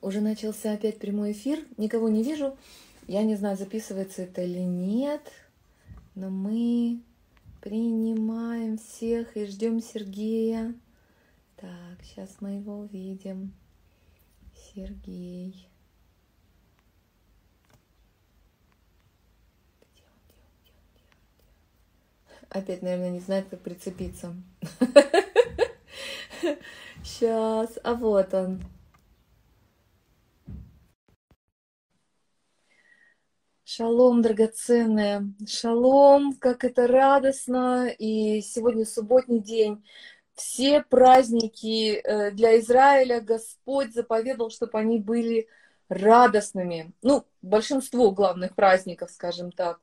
уже начался опять прямой эфир. Никого не вижу. Я не знаю, записывается это или нет, но мы принимаем всех и ждем Сергея. Так, сейчас мы его увидим. Сергей. Опять, наверное, не знает, как прицепиться. Сейчас, а вот он. Шалом, драгоценная. Шалом, как это радостно. И сегодня субботний день. Все праздники э, для Израиля Господь заповедал, чтобы они были радостными. Ну, большинство главных праздников, скажем так.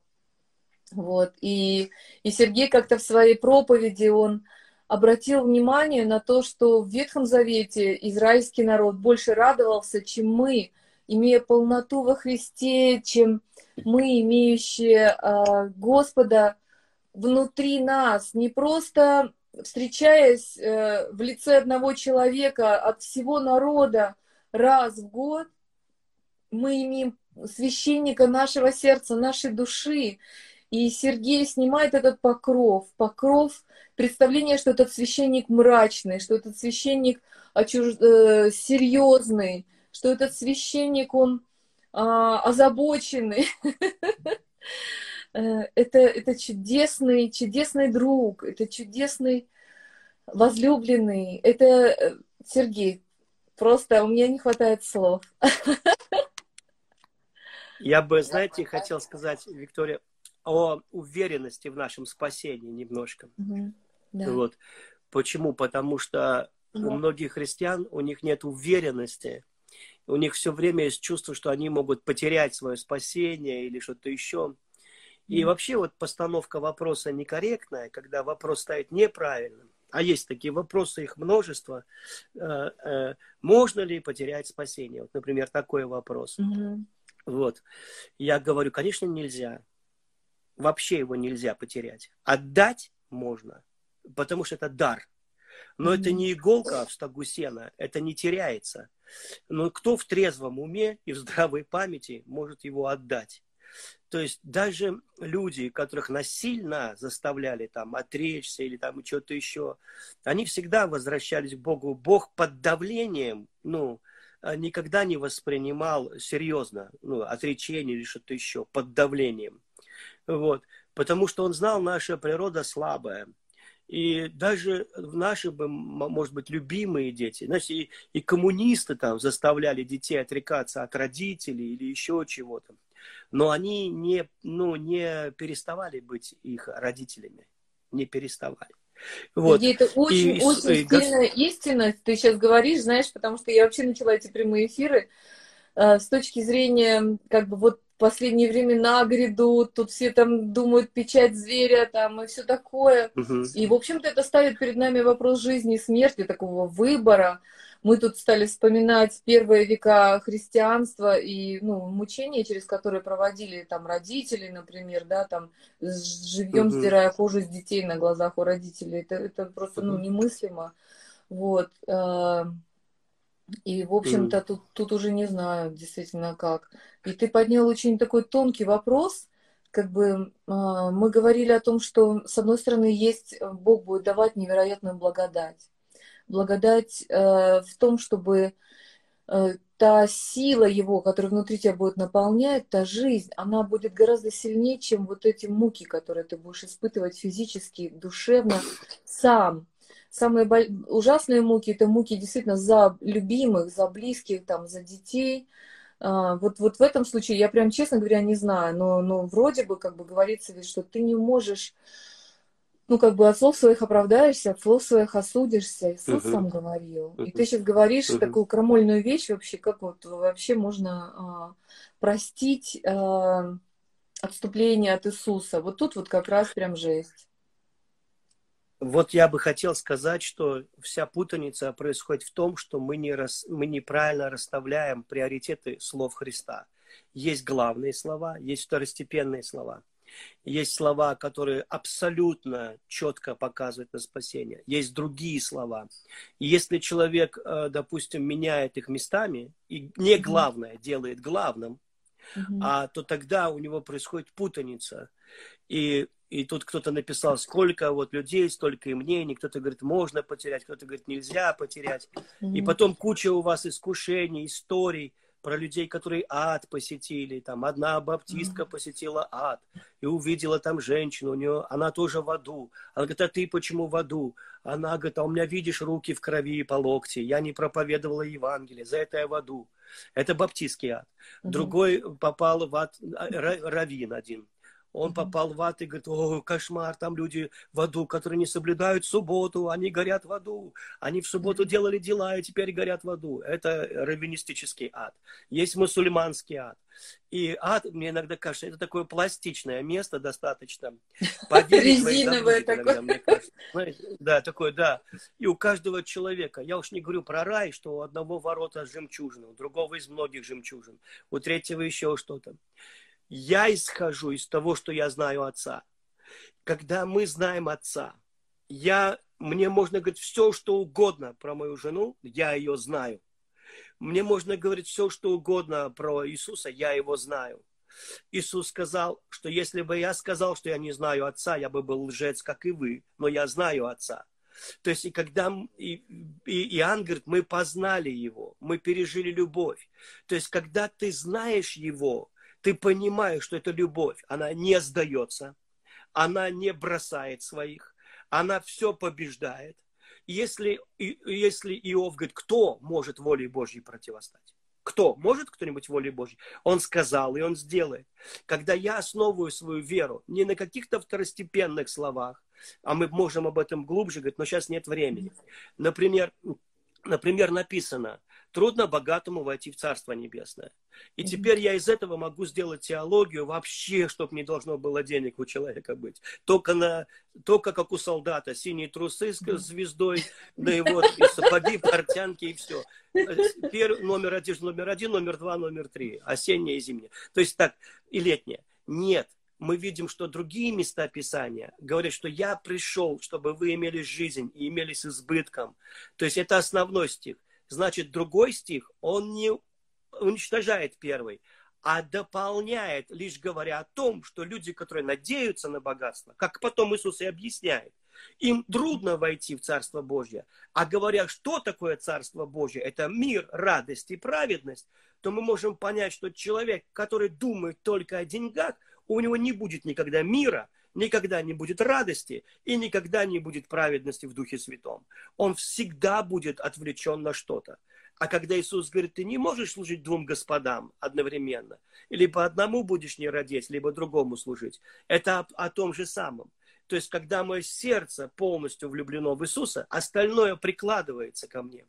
Вот. И, и Сергей как-то в своей проповеди, он обратил внимание на то, что в Ветхом Завете израильский народ больше радовался, чем мы, имея полноту во Христе, чем мы, имеющие э, Господа внутри нас, не просто встречаясь э, в лице одного человека от всего народа раз в год, мы имеем священника нашего сердца, нашей души. И Сергей снимает этот покров, покров представление, что этот священник мрачный, что этот священник очуж... э, серьезный, что этот священник, он э, озабоченный. Э, это, это чудесный, чудесный друг, это чудесный возлюбленный. Это э, Сергей. Просто у меня не хватает слов. Я бы, знаете, хотел сказать, Виктория, о уверенности в нашем спасении немножко. Угу. Да. Вот. Почему? Потому что да. у многих христиан у них нет уверенности, у них все время есть чувство, что они могут потерять свое спасение или что-то еще. И вообще вот постановка вопроса некорректная, когда вопрос ставит неправильно, а есть такие вопросы, их множество, э, э, можно ли потерять спасение? Вот, например, такой вопрос. Mm-hmm. Вот. Я говорю, конечно, нельзя вообще его нельзя потерять. Отдать можно, потому что это дар. Но mm-hmm. это не иголка в стогу сена, это не теряется. Но кто в трезвом уме и в здравой памяти может его отдать? То есть даже люди, которых насильно заставляли там отречься или там что-то еще, они всегда возвращались к Богу. Бог под давлением, ну, никогда не воспринимал серьезно, ну, отречение или что-то еще, под давлением. Вот. Потому что он знал, наша природа слабая. И даже наши, может быть, любимые дети, знаете, и, и коммунисты там заставляли детей отрекаться от родителей или еще чего-то. Но они не, ну, не переставали быть их родителями. Не переставали. Вот. И это очень, и, очень и, сильная и... истина, ты сейчас говоришь, знаешь, потому что я вообще начала эти прямые эфиры э, с точки зрения, как бы, вот последние времена грядут, тут все там думают печать зверя там и все такое. Угу. И, в общем-то, это ставит перед нами вопрос жизни и смерти, такого выбора. Мы тут стали вспоминать первые века христианства и ну, мучения, через которые проводили там родители, например, да, там живьем угу. сдирая кожу с детей на глазах у родителей. Это, это просто ну, немыслимо. Вот. И, в общем-то, тут, тут уже не знаю действительно как. И ты поднял очень такой тонкий вопрос. Как бы а, мы говорили о том, что, с одной стороны, есть, э, Бог будет давать невероятную благодать. Благодать э, в том, чтобы э, та сила его, которая внутри тебя будет наполнять, та жизнь, она будет гораздо сильнее, чем вот эти муки, которые ты будешь испытывать физически, душевно сам самые ужасные муки это муки действительно за любимых, за близких, там, за детей. А, вот, вот в этом случае я прям, честно говоря, не знаю, но, но вроде бы, как бы говорится, ведь, что ты не можешь, ну, как бы от слов своих оправдаешься, от слов своих осудишься. Иисус uh-huh. сам говорил. Uh-huh. И ты сейчас говоришь uh-huh. такую крамольную вещь вообще, как вот вообще можно а, простить а, отступление от Иисуса. Вот тут вот как раз прям жесть. Вот я бы хотел сказать, что вся путаница происходит в том, что мы, не рас, мы неправильно расставляем приоритеты слов Христа. Есть главные слова, есть второстепенные слова. Есть слова, которые абсолютно четко показывают на спасение. Есть другие слова. И если человек, э, допустим, меняет их местами, и не главное делает главным, mm-hmm. а, то тогда у него происходит путаница. И, и тут кто-то написал, сколько вот людей, столько и мнений. Кто-то говорит, можно потерять, кто-то говорит, нельзя потерять. Mm-hmm. И потом куча у вас искушений, историй – про людей, которые ад посетили. Там одна баптистка mm-hmm. посетила ад и увидела там женщину, у нее, она тоже в аду. Она говорит, а ты почему в аду? Она говорит, а у меня, видишь, руки в крови по локти. Я не проповедовала Евангелие, за это я в аду. Это баптистский ад. Mm-hmm. Другой попал в ад, а, равин один. Он попал в ад и говорит, о, кошмар, там люди в аду, которые не соблюдают субботу, они горят в аду. Они в субботу делали дела и теперь горят в аду. Это раввинистический ад. Есть мусульманский ад. И ад, мне иногда кажется, это такое пластичное место достаточно. Резиновое такое. Да, такое, да. И у каждого человека, я уж не говорю про рай, что у одного ворота с жемчужиной, у другого из многих жемчужин, у третьего еще что-то. Я исхожу из того, что я знаю Отца. Когда мы знаем Отца, я, мне можно говорить все, что угодно про мою жену, я ее знаю. Мне можно говорить все, что угодно про Иисуса, я его знаю. Иисус сказал, что если бы я сказал, что я не знаю Отца, я бы был лжец, как и вы, но я знаю Отца. То есть, и когда и, и Иоанн говорит, мы познали Его, мы пережили любовь. То есть, когда ты знаешь Его, ты понимаешь, что это любовь, она не сдается, она не бросает своих, она все побеждает. Если, если Иов говорит, кто может воле Божьей противостать? Кто? Может кто-нибудь воле Божьей? Он сказал, и он сделает. Когда я основываю свою веру не на каких-то второстепенных словах, а мы можем об этом глубже говорить, но сейчас нет времени. Например, например написано, трудно богатому войти в Царство Небесное. И теперь я из этого могу сделать теологию вообще, чтобы не должно было денег у человека быть. Только, на, только как у солдата. Синие трусы с звездой, вот, и сапоги, портянки, и все. Первый, номер один, номер один, номер два, номер три. Осеннее и зимнее. То есть так, и летнее. Нет, мы видим, что другие места Писания говорят, что я пришел, чтобы вы имели жизнь и имели с избытком. То есть это основной стих. Значит, другой стих, он не уничтожает первый, а дополняет, лишь говоря о том, что люди, которые надеются на богатство, как потом Иисус и объясняет, им трудно войти в Царство Божье. А говоря, что такое Царство Божье, это мир, радость и праведность, то мы можем понять, что человек, который думает только о деньгах, у него не будет никогда мира, никогда не будет радости и никогда не будет праведности в Духе Святом. Он всегда будет отвлечен на что-то. А когда Иисус говорит, ты не можешь служить двум господам одновременно, либо одному будешь не родить, либо другому служить, это о, о том же самом. То есть, когда мое сердце полностью влюблено в Иисуса, остальное прикладывается ко мне.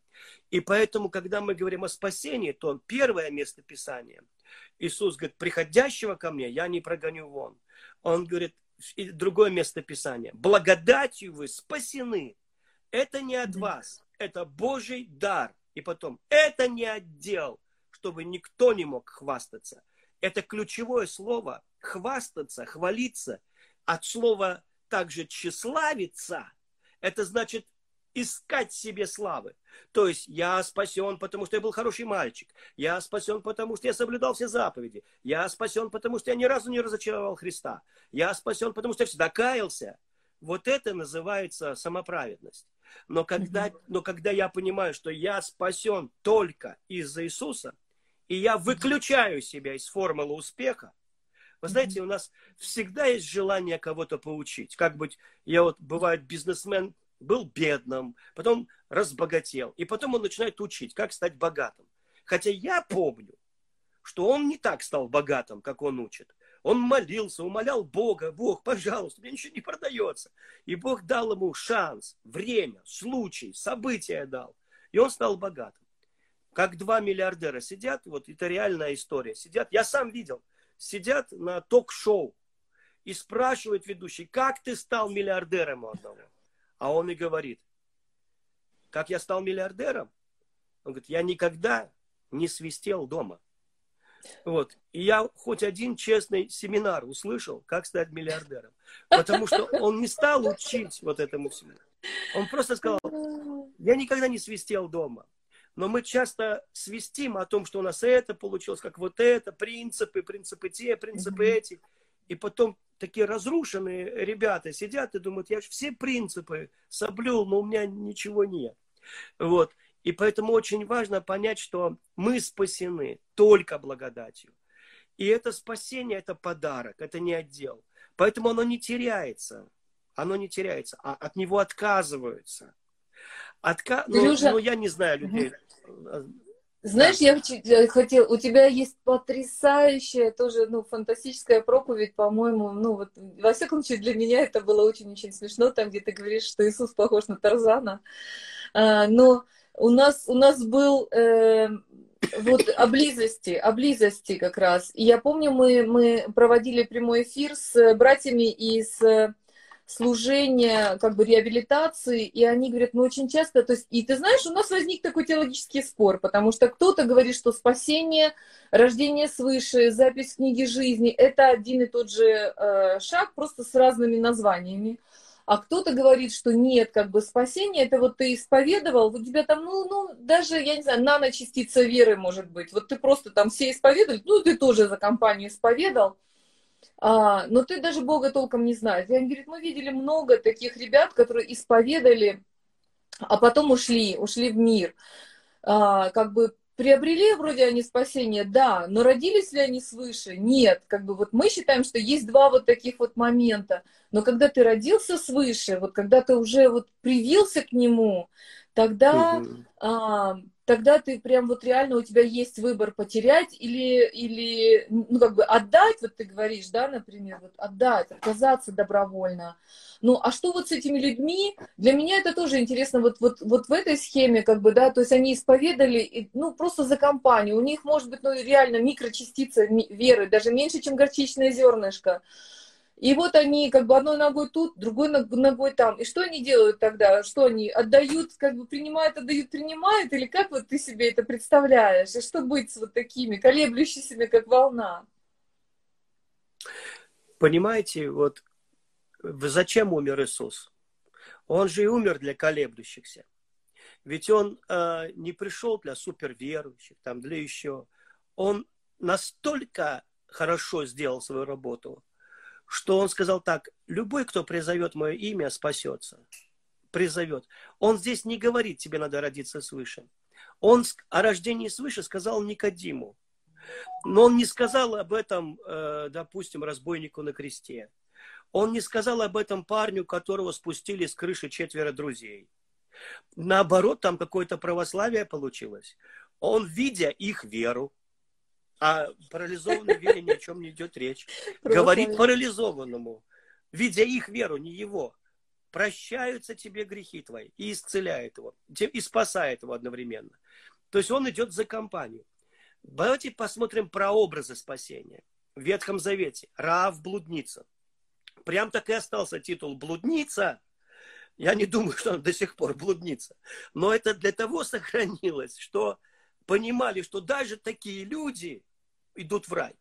И поэтому, когда мы говорим о спасении, то первое место Писания. Иисус говорит, приходящего ко мне я не прогоню вон. Он говорит, другое место Писания. Благодатью вы спасены. Это не от вас, это Божий дар. И потом, это не отдел, чтобы никто не мог хвастаться. Это ключевое слово хвастаться, хвалиться. От слова также тщеславиться. Это значит искать себе славы. То есть я спасен, потому что я был хороший мальчик. Я спасен, потому что я соблюдал все заповеди. Я спасен, потому что я ни разу не разочаровал Христа. Я спасен, потому что я всегда каялся. Вот это называется самоправедность. Но когда, но когда я понимаю, что я спасен только из-за Иисуса, и я выключаю себя из формулы успеха, вы знаете, у нас всегда есть желание кого-то поучить. Как быть, я вот, бывает, бизнесмен был бедным, потом разбогател, и потом он начинает учить, как стать богатым. Хотя я помню, что он не так стал богатым, как он учит. Он молился, умолял Бога, Бог, пожалуйста, мне ничего не продается. И Бог дал ему шанс, время, случай, события дал. И он стал богатым. Как два миллиардера сидят, вот это реальная история, сидят, я сам видел, сидят на ток-шоу и спрашивают ведущий, как ты стал миллиардером у одного? А он и говорит, как я стал миллиардером? Он говорит, я никогда не свистел дома. Вот. И я хоть один честный семинар услышал, как стать миллиардером. Потому что он не стал учить вот этому всему. Он просто сказал, я никогда не свистел дома. Но мы часто свистим о том, что у нас это получилось, как вот это, принципы, принципы те, принципы эти. И потом такие разрушенные ребята сидят и думают, я же все принципы соблюл, но у меня ничего нет. Вот. И поэтому очень важно понять, что мы спасены только благодатью. И это спасение, это подарок, это не отдел. Поэтому оно не теряется. Оно не теряется, а от него отказываются. Отка... Ну, ну, я не знаю людей. Знаешь, я хотел, у тебя есть потрясающая, тоже, ну, фантастическая проповедь, по-моему, ну, вот, во всяком случае, для меня это было очень-очень смешно, там, где ты говоришь, что Иисус похож на Тарзана, а, но у нас, у нас был э, вот о близости, о близости как раз, и я помню, мы, мы проводили прямой эфир с братьями из служения, как бы реабилитации, и они говорят, мы очень часто, то есть, и ты знаешь, у нас возник такой теологический спор, потому что кто-то говорит, что спасение, рождение свыше, запись книги жизни, это один и тот же э, шаг, просто с разными названиями. А кто-то говорит, что нет, как бы спасение, это вот ты исповедовал, у тебя там, ну, ну, даже, я не знаю, наночастица веры, может быть. Вот ты просто там все исповедовали, ну, ты тоже за компанию исповедал, а, но ты даже Бога толком не знаешь. И он говорит, мы видели много таких ребят, которые исповедали, а потом ушли, ушли в мир. А, как бы приобрели вроде они спасение, да, но родились ли они свыше? Нет. Как бы вот мы считаем, что есть два вот таких вот момента. Но когда ты родился свыше, вот когда ты уже вот привился к нему, тогда угу. а, тогда ты прям вот реально у тебя есть выбор потерять или, или ну, как бы отдать, вот ты говоришь, да, например, вот отдать, отказаться добровольно. Ну, а что вот с этими людьми? Для меня это тоже интересно, вот, вот, вот в этой схеме, как бы, да, то есть они исповедали, ну, просто за компанию. У них может быть, ну, реально микрочастица веры, даже меньше, чем горчичное зернышко. И вот они как бы одной ногой тут, другой ногой там. И что они делают тогда? Что они отдают, как бы принимают, отдают, принимают? Или как вот ты себе это представляешь? И что быть с вот такими, колеблющимися, как волна? Понимаете, вот зачем умер Иисус? Он же и умер для колеблющихся. Ведь он э, не пришел для суперверующих, там, для еще. Он настолько хорошо сделал свою работу, что он сказал так, любой, кто призовет мое имя, спасется. Призовет. Он здесь не говорит, тебе надо родиться свыше. Он о рождении свыше сказал Никодиму. Но он не сказал об этом, э, допустим, разбойнику на кресте. Он не сказал об этом парню, которого спустили с крыши четверо друзей. Наоборот, там какое-то православие получилось. Он, видя их веру, о парализованной вере ни о чем не идет речь. Говорит парализованному, видя их веру, не его, прощаются тебе грехи твои и исцеляет его, и спасает его одновременно. То есть он идет за компанию. Давайте посмотрим про образы спасения. В Ветхом Завете Раав блудница. Прям так и остался титул блудница. Я не думаю, что он до сих пор блудница. Но это для того сохранилось, что понимали, что даже такие люди идут в рай.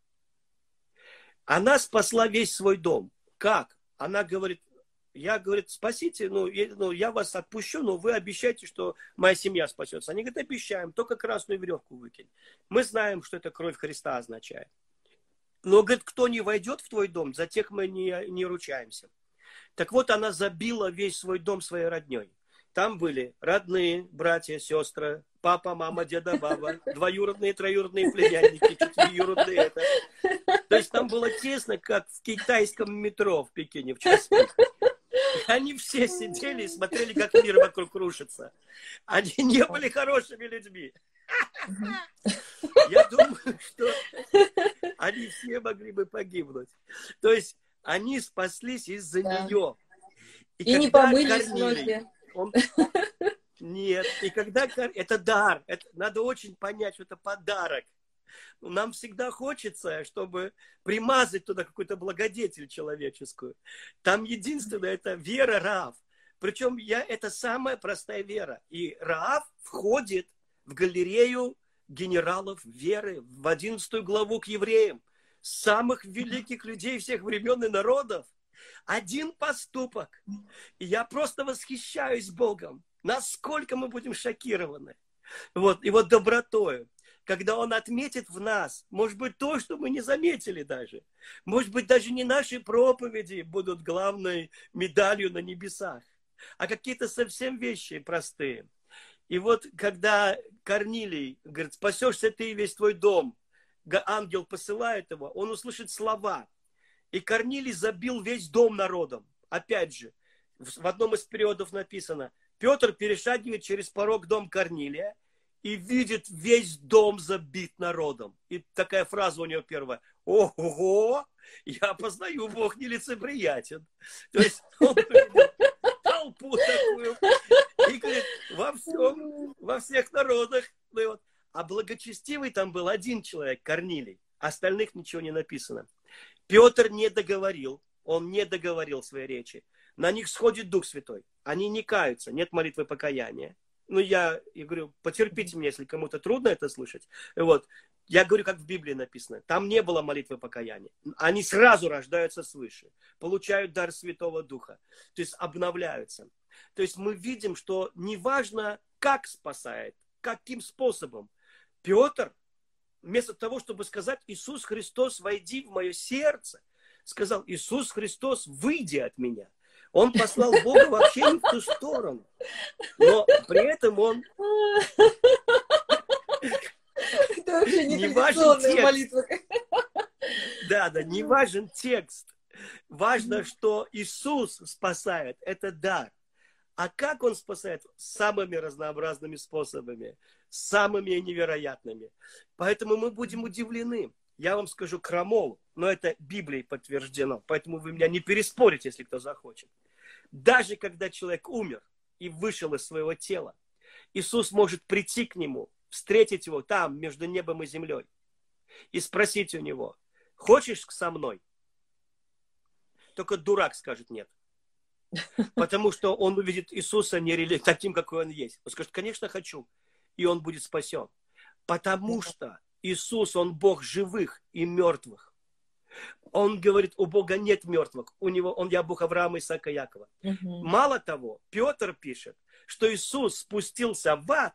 Она спасла весь свой дом. Как? Она говорит, я, говорит, спасите, ну я, ну, я вас отпущу, но вы обещаете, что моя семья спасется. Они говорят, обещаем, только красную веревку выкинь. Мы знаем, что это кровь Христа означает. Но, говорит, кто не войдет в твой дом, за тех мы не, не ручаемся. Так вот, она забила весь свой дом своей родней. Там были родные, братья, сестры, папа, мама, деда, баба, двоюродные, троюродные племянники, четыреюродные. Это. То есть там было тесно, как в китайском метро в Пекине в час Они все сидели и смотрели, как мир вокруг рушится. Они не были хорошими людьми. Я думаю, что они все могли бы погибнуть. То есть они спаслись из-за да. нее. И, и не помылись ноги. Он... Нет. И когда... Это дар. Это... Надо очень понять, что это подарок. Нам всегда хочется, чтобы примазать туда какую-то благодетель человеческую. Там единственное, это вера Рав. Причем я, это самая простая вера. И Раав входит в галерею генералов веры в 11 главу к евреям, самых великих людей всех времен и народов. Один поступок. И я просто восхищаюсь Богом. Насколько мы будем шокированы. Вот, и вот добротою когда Он отметит в нас, может быть, то, что мы не заметили даже. Может быть, даже не наши проповеди будут главной медалью на небесах, а какие-то совсем вещи простые. И вот, когда Корнилий говорит, спасешься ты и весь твой дом, ангел посылает его, он услышит слова. И Корнилий забил весь дом народом. Опять же, в одном из периодов написано, Петр перешагивает через порог дом Корнилия, и видит весь дом забит народом. И такая фраза у него первая. Ого, я познаю, Бог нелицеприятен. То есть он толпу такую. И говорит, во всем, во всех народах. Ну, вот. А благочестивый там был один человек, Корнилий. Остальных ничего не написано. Петр не договорил, он не договорил своей речи. На них сходит Дух Святой. Они не каются, нет молитвы покаяния ну, я, я говорю, потерпите меня, если кому-то трудно это слышать. Вот. Я говорю, как в Библии написано. Там не было молитвы покаяния. Они сразу рождаются свыше, получают дар Святого Духа. То есть обновляются. То есть мы видим, что неважно, как спасает, каким способом. Петр, вместо того, чтобы сказать, Иисус Христос, войди в мое сердце, сказал, Иисус Христос, выйди от меня. Он послал Бога вообще не в ту сторону. Но при этом он... Это вообще не, не важен текст. молитва. Да, да, не важен текст. Важно, что Иисус спасает. Это дар. А как Он спасает? Самыми разнообразными способами. Самыми невероятными. Поэтому мы будем удивлены. Я вам скажу крамол, но это Библией подтверждено. Поэтому вы меня не переспорите, если кто захочет. Даже когда человек умер и вышел из своего тела, Иисус может прийти к нему, встретить его там, между небом и землей, и спросить у него, хочешь со мной? Только дурак скажет нет. Потому что он увидит Иисуса не таким, какой он есть. Он скажет, конечно, хочу. И он будет спасен. Потому что Иисус, Он Бог живых и мертвых. Он говорит, у Бога нет мертвых, у него, он я Бог Авраама, Исаака, Якова. Угу. Мало того, Петр пишет, что Иисус спустился в ад,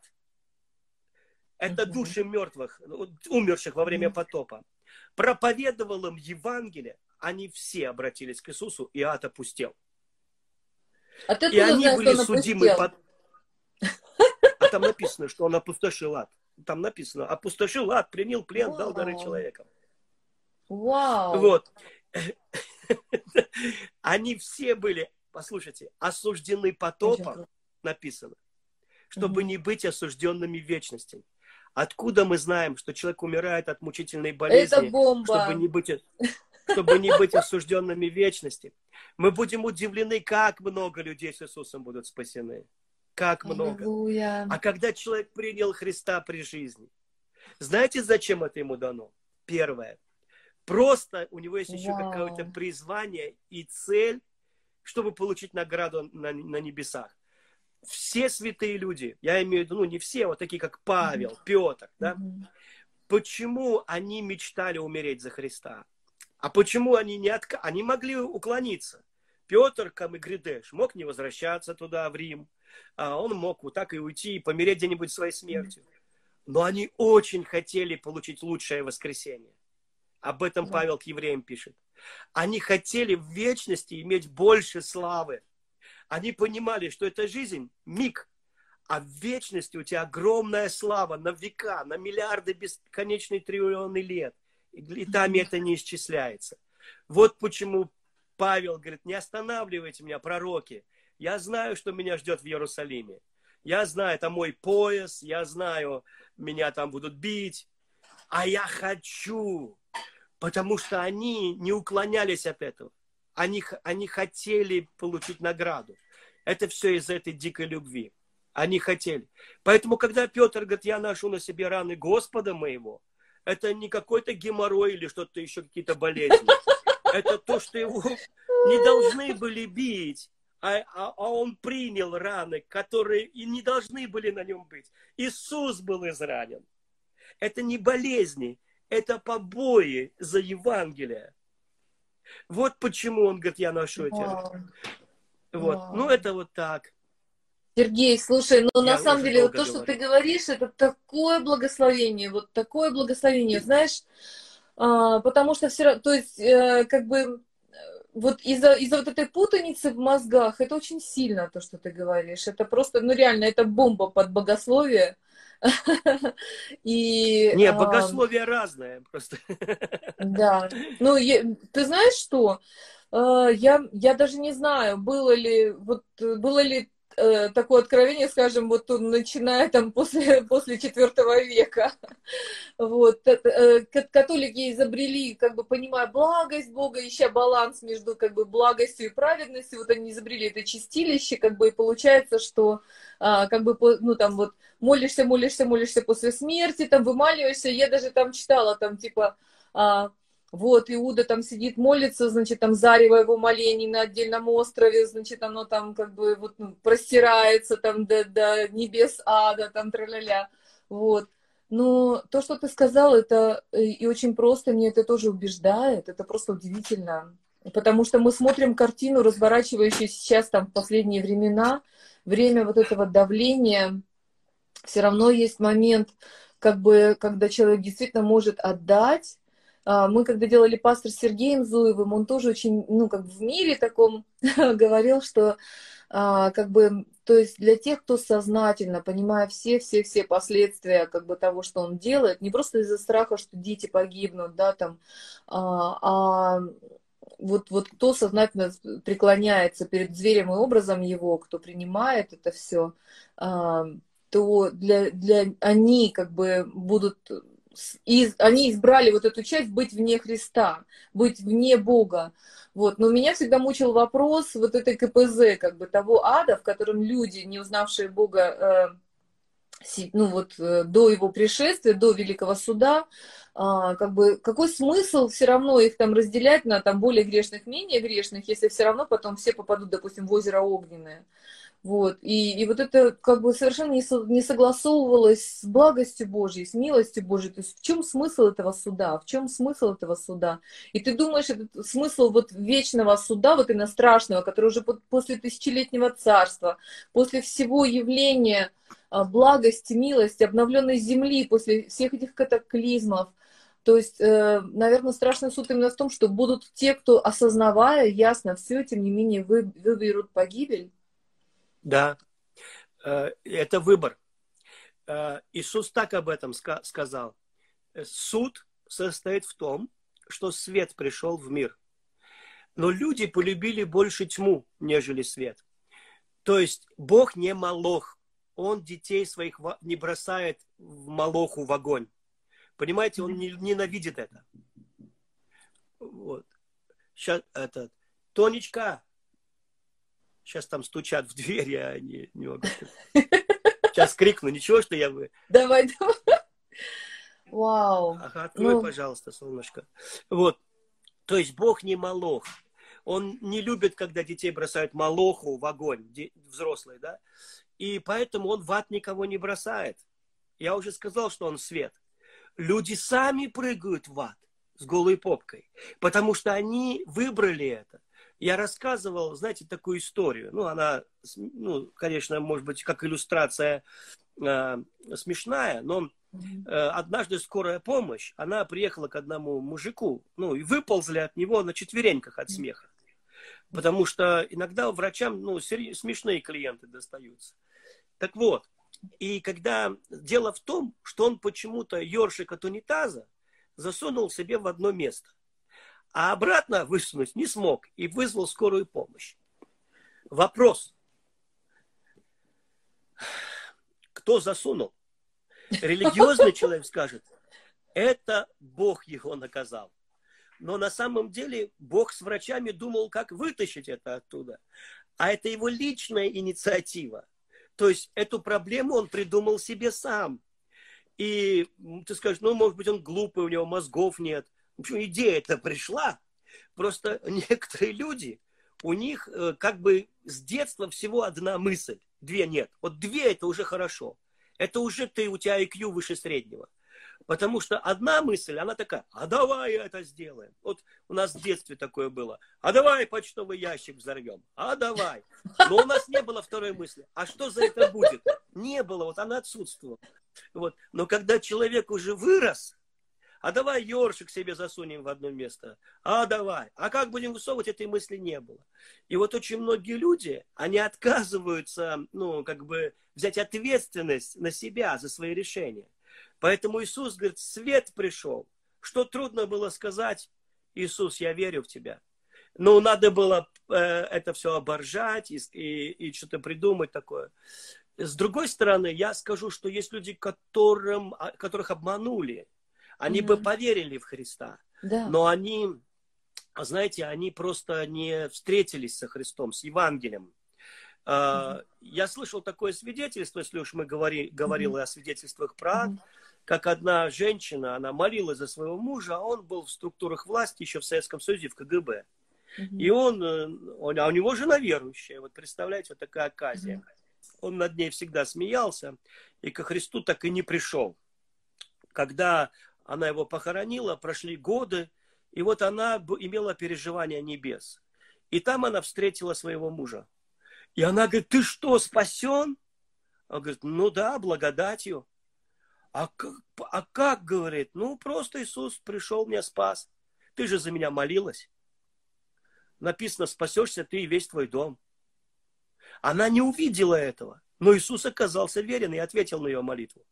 это угу. души мертвых, умерших во время потопа, проповедовал им Евангелие, они все обратились к Иисусу, и ад опустел. А и они знаешь, были судимы под... А там написано, что он опустошил ад. Там написано, опустошил ад, принял плен, Вау. дал дары человекам. Вау. Вот. Они все были, послушайте, осуждены потопом, написано, чтобы не быть осужденными в вечности. Откуда мы знаем, что человек умирает от мучительной болезни, Это бомба. чтобы не быть, чтобы не быть осужденными вечности? Мы будем удивлены, как много людей с Иисусом будут спасены. Как много. Аллилуйя. А когда человек принял Христа при жизни, знаете, зачем это ему дано? Первое. Просто у него есть еще какое-то призвание и цель, чтобы получить награду на, на небесах. Все святые люди, я имею в виду, ну не все, вот такие как Павел, mm-hmm. Петр, да, mm-hmm. почему они мечтали умереть за Христа? А почему они не отка... Они могли уклониться. Петр Камыгридеш мог не возвращаться туда, в Рим, а он мог вот так и уйти и помереть где-нибудь своей смертью. Но они очень хотели получить лучшее воскресенье. Об этом да. Павел к евреям пишет. Они хотели в вечности иметь больше славы. Они понимали, что эта жизнь – миг, а в вечности у тебя огромная слава на века, на миллиарды бесконечные триллионы лет. И там это не исчисляется. Вот почему Павел говорит, не останавливайте меня, пророки. Я знаю, что меня ждет в Иерусалиме. Я знаю, это мой пояс, я знаю, меня там будут бить. А я хочу, потому что они не уклонялись от этого. Они, они хотели получить награду. Это все из этой дикой любви. Они хотели. Поэтому, когда Петр говорит, я ношу на себе раны Господа моего, это не какой-то геморрой или что-то еще, какие-то болезни. Это то, что его не должны были бить а, а, а он принял раны, которые и не должны были на нем быть. Иисус был изранен. Это не болезни, это побои за Евангелие. Вот почему он говорит, я ношу эти раны. Вот. Wow. Ну, это вот так. Сергей, слушай, ну Я на самом деле вот то, говорю. что ты говоришь, это такое благословение, вот такое благословение, знаешь, а, потому что все равно, то есть, э, как бы, вот из-за из вот этой путаницы в мозгах, это очень сильно то, что ты говоришь, это просто, ну реально, это бомба под богословие, и, Не, богословие а, разное просто. Да. Ну, я, ты знаешь что? А, я, я даже не знаю, было ли, вот, было ли э, такое откровение, скажем, вот начиная там после, после четвертого века. Вот. Э, католики изобрели, как бы понимая благость Бога, ища баланс между как бы благостью и праведностью, вот они изобрели это чистилище, как бы и получается, что а, как бы, ну там вот молишься, молишься, молишься после смерти, там вымаливаешься. Я даже там читала, там типа а, вот, Иуда там сидит, молится, значит, там зарево его молений на отдельном острове, значит, оно там как бы вот ну, простирается там до, до небес ада, там траля вот. Но то, что ты сказал, это э, и очень просто, мне это тоже убеждает, это просто удивительно. Потому что мы смотрим картину, разворачивающуюся сейчас там в последние времена, время вот этого давления, все равно есть момент, как бы, когда человек действительно может отдать, мы когда делали пастор Сергеем Зуевым, он тоже очень, ну, как в мире таком говорил, что а, как бы, то есть для тех, кто сознательно, понимая все-все-все последствия как бы того, что он делает, не просто из-за страха, что дети погибнут, да, там, а, а вот, вот кто сознательно преклоняется перед зверем и образом его, кто принимает это все, то для, для они как бы будут из, они избрали вот эту часть быть вне Христа, быть вне Бога. Вот. Но меня всегда мучил вопрос вот этой КПЗ, как бы того ада, в котором люди, не узнавшие Бога, э, ну вот э, до его пришествия, до Великого Суда, а, как бы какой смысл все равно их там разделять на там более грешных, менее грешных, если все равно потом все попадут, допустим, в озеро Огненное. Вот. И, и вот это как бы совершенно не, со, не согласовывалось с благостью Божьей, с милостью Божьей. То есть в чем смысл этого суда? В чем смысл этого суда? И ты думаешь, этот смысл вот вечного суда, вот именно страшного, который уже после тысячелетнего царства, после всего явления а, благости, милости, обновленной земли, после всех этих катаклизмов, то есть, э, наверное, страшный суд именно в том, что будут те, кто, осознавая ясно все, тем не менее, вы, выберут погибель. Да, э, это выбор. Э, Иисус так об этом сказал. Суд состоит в том, что свет пришел в мир. Но люди полюбили больше тьму, нежели свет. То есть Бог не молох. Он детей своих не бросает в молоху, в огонь. Понимаете, он ненавидит это. Вот. Сейчас этот. Тонечка, Сейчас там стучат в дверь, я не, не могу. Сейчас крикну, ничего, что я бы... Давай, давай. Вау. Ага, открой, ну... пожалуйста, солнышко. Вот. То есть Бог не молох. Он не любит, когда детей бросают молоху в огонь, взрослые, да? И поэтому он в ад никого не бросает. Я уже сказал, что он свет. Люди сами прыгают в ад с голой попкой, потому что они выбрали это я рассказывал, знаете, такую историю. Ну, она, ну, конечно, может быть, как иллюстрация э, смешная, но э, однажды скорая помощь, она приехала к одному мужику, ну, и выползли от него на четвереньках от смеха. Потому что иногда врачам, ну, смешные клиенты достаются. Так вот, и когда дело в том, что он почему-то ёршик от унитаза засунул себе в одно место а обратно высунуть не смог и вызвал скорую помощь. Вопрос. Кто засунул? Религиозный человек скажет, это Бог его наказал. Но на самом деле Бог с врачами думал, как вытащить это оттуда. А это его личная инициатива. То есть эту проблему он придумал себе сам. И ты скажешь, ну, может быть, он глупый, у него мозгов нет – общем, идея-то пришла. Просто некоторые люди, у них э, как бы с детства всего одна мысль. Две нет. Вот две это уже хорошо. Это уже ты, у тебя IQ выше среднего. Потому что одна мысль, она такая, а давай это сделаем. Вот у нас в детстве такое было. А давай почтовый ящик взорвем. А давай. Но у нас не было второй мысли. А что за это будет? Не было, вот она отсутствовала. Вот. Но когда человек уже вырос, а давай ёршик себе засунем в одно место. А давай. А как будем высовывать, этой мысли не было. И вот очень многие люди, они отказываются, ну, как бы взять ответственность на себя за свои решения. Поэтому Иисус говорит, свет пришел. Что трудно было сказать, Иисус, я верю в тебя. Но надо было э, это все оборжать и, и, и что-то придумать такое. С другой стороны, я скажу, что есть люди, которым, которых обманули. Они mm-hmm. бы поверили в Христа, да. но они, знаете, они просто не встретились со Христом, с Евангелием. Mm-hmm. Я слышал такое свидетельство, если уж мы говори, говорили mm-hmm. о свидетельствах про mm-hmm. как одна женщина, она молилась за своего мужа, а он был в структурах власти еще в Советском Союзе, в КГБ. Mm-hmm. И он, э, он, а у него жена верующая, вот представляете, вот такая оказия. Mm-hmm. Он над ней всегда смеялся, и ко Христу так и не пришел. Когда она его похоронила, прошли годы, и вот она имела переживания небес. И там она встретила своего мужа. И она говорит, ты что, спасен? Он говорит, ну да, благодатью. А как, а как, говорит, ну просто Иисус пришел, меня спас. Ты же за меня молилась. Написано, спасешься ты и весь твой дом. Она не увидела этого, но Иисус оказался верен и ответил на ее молитву.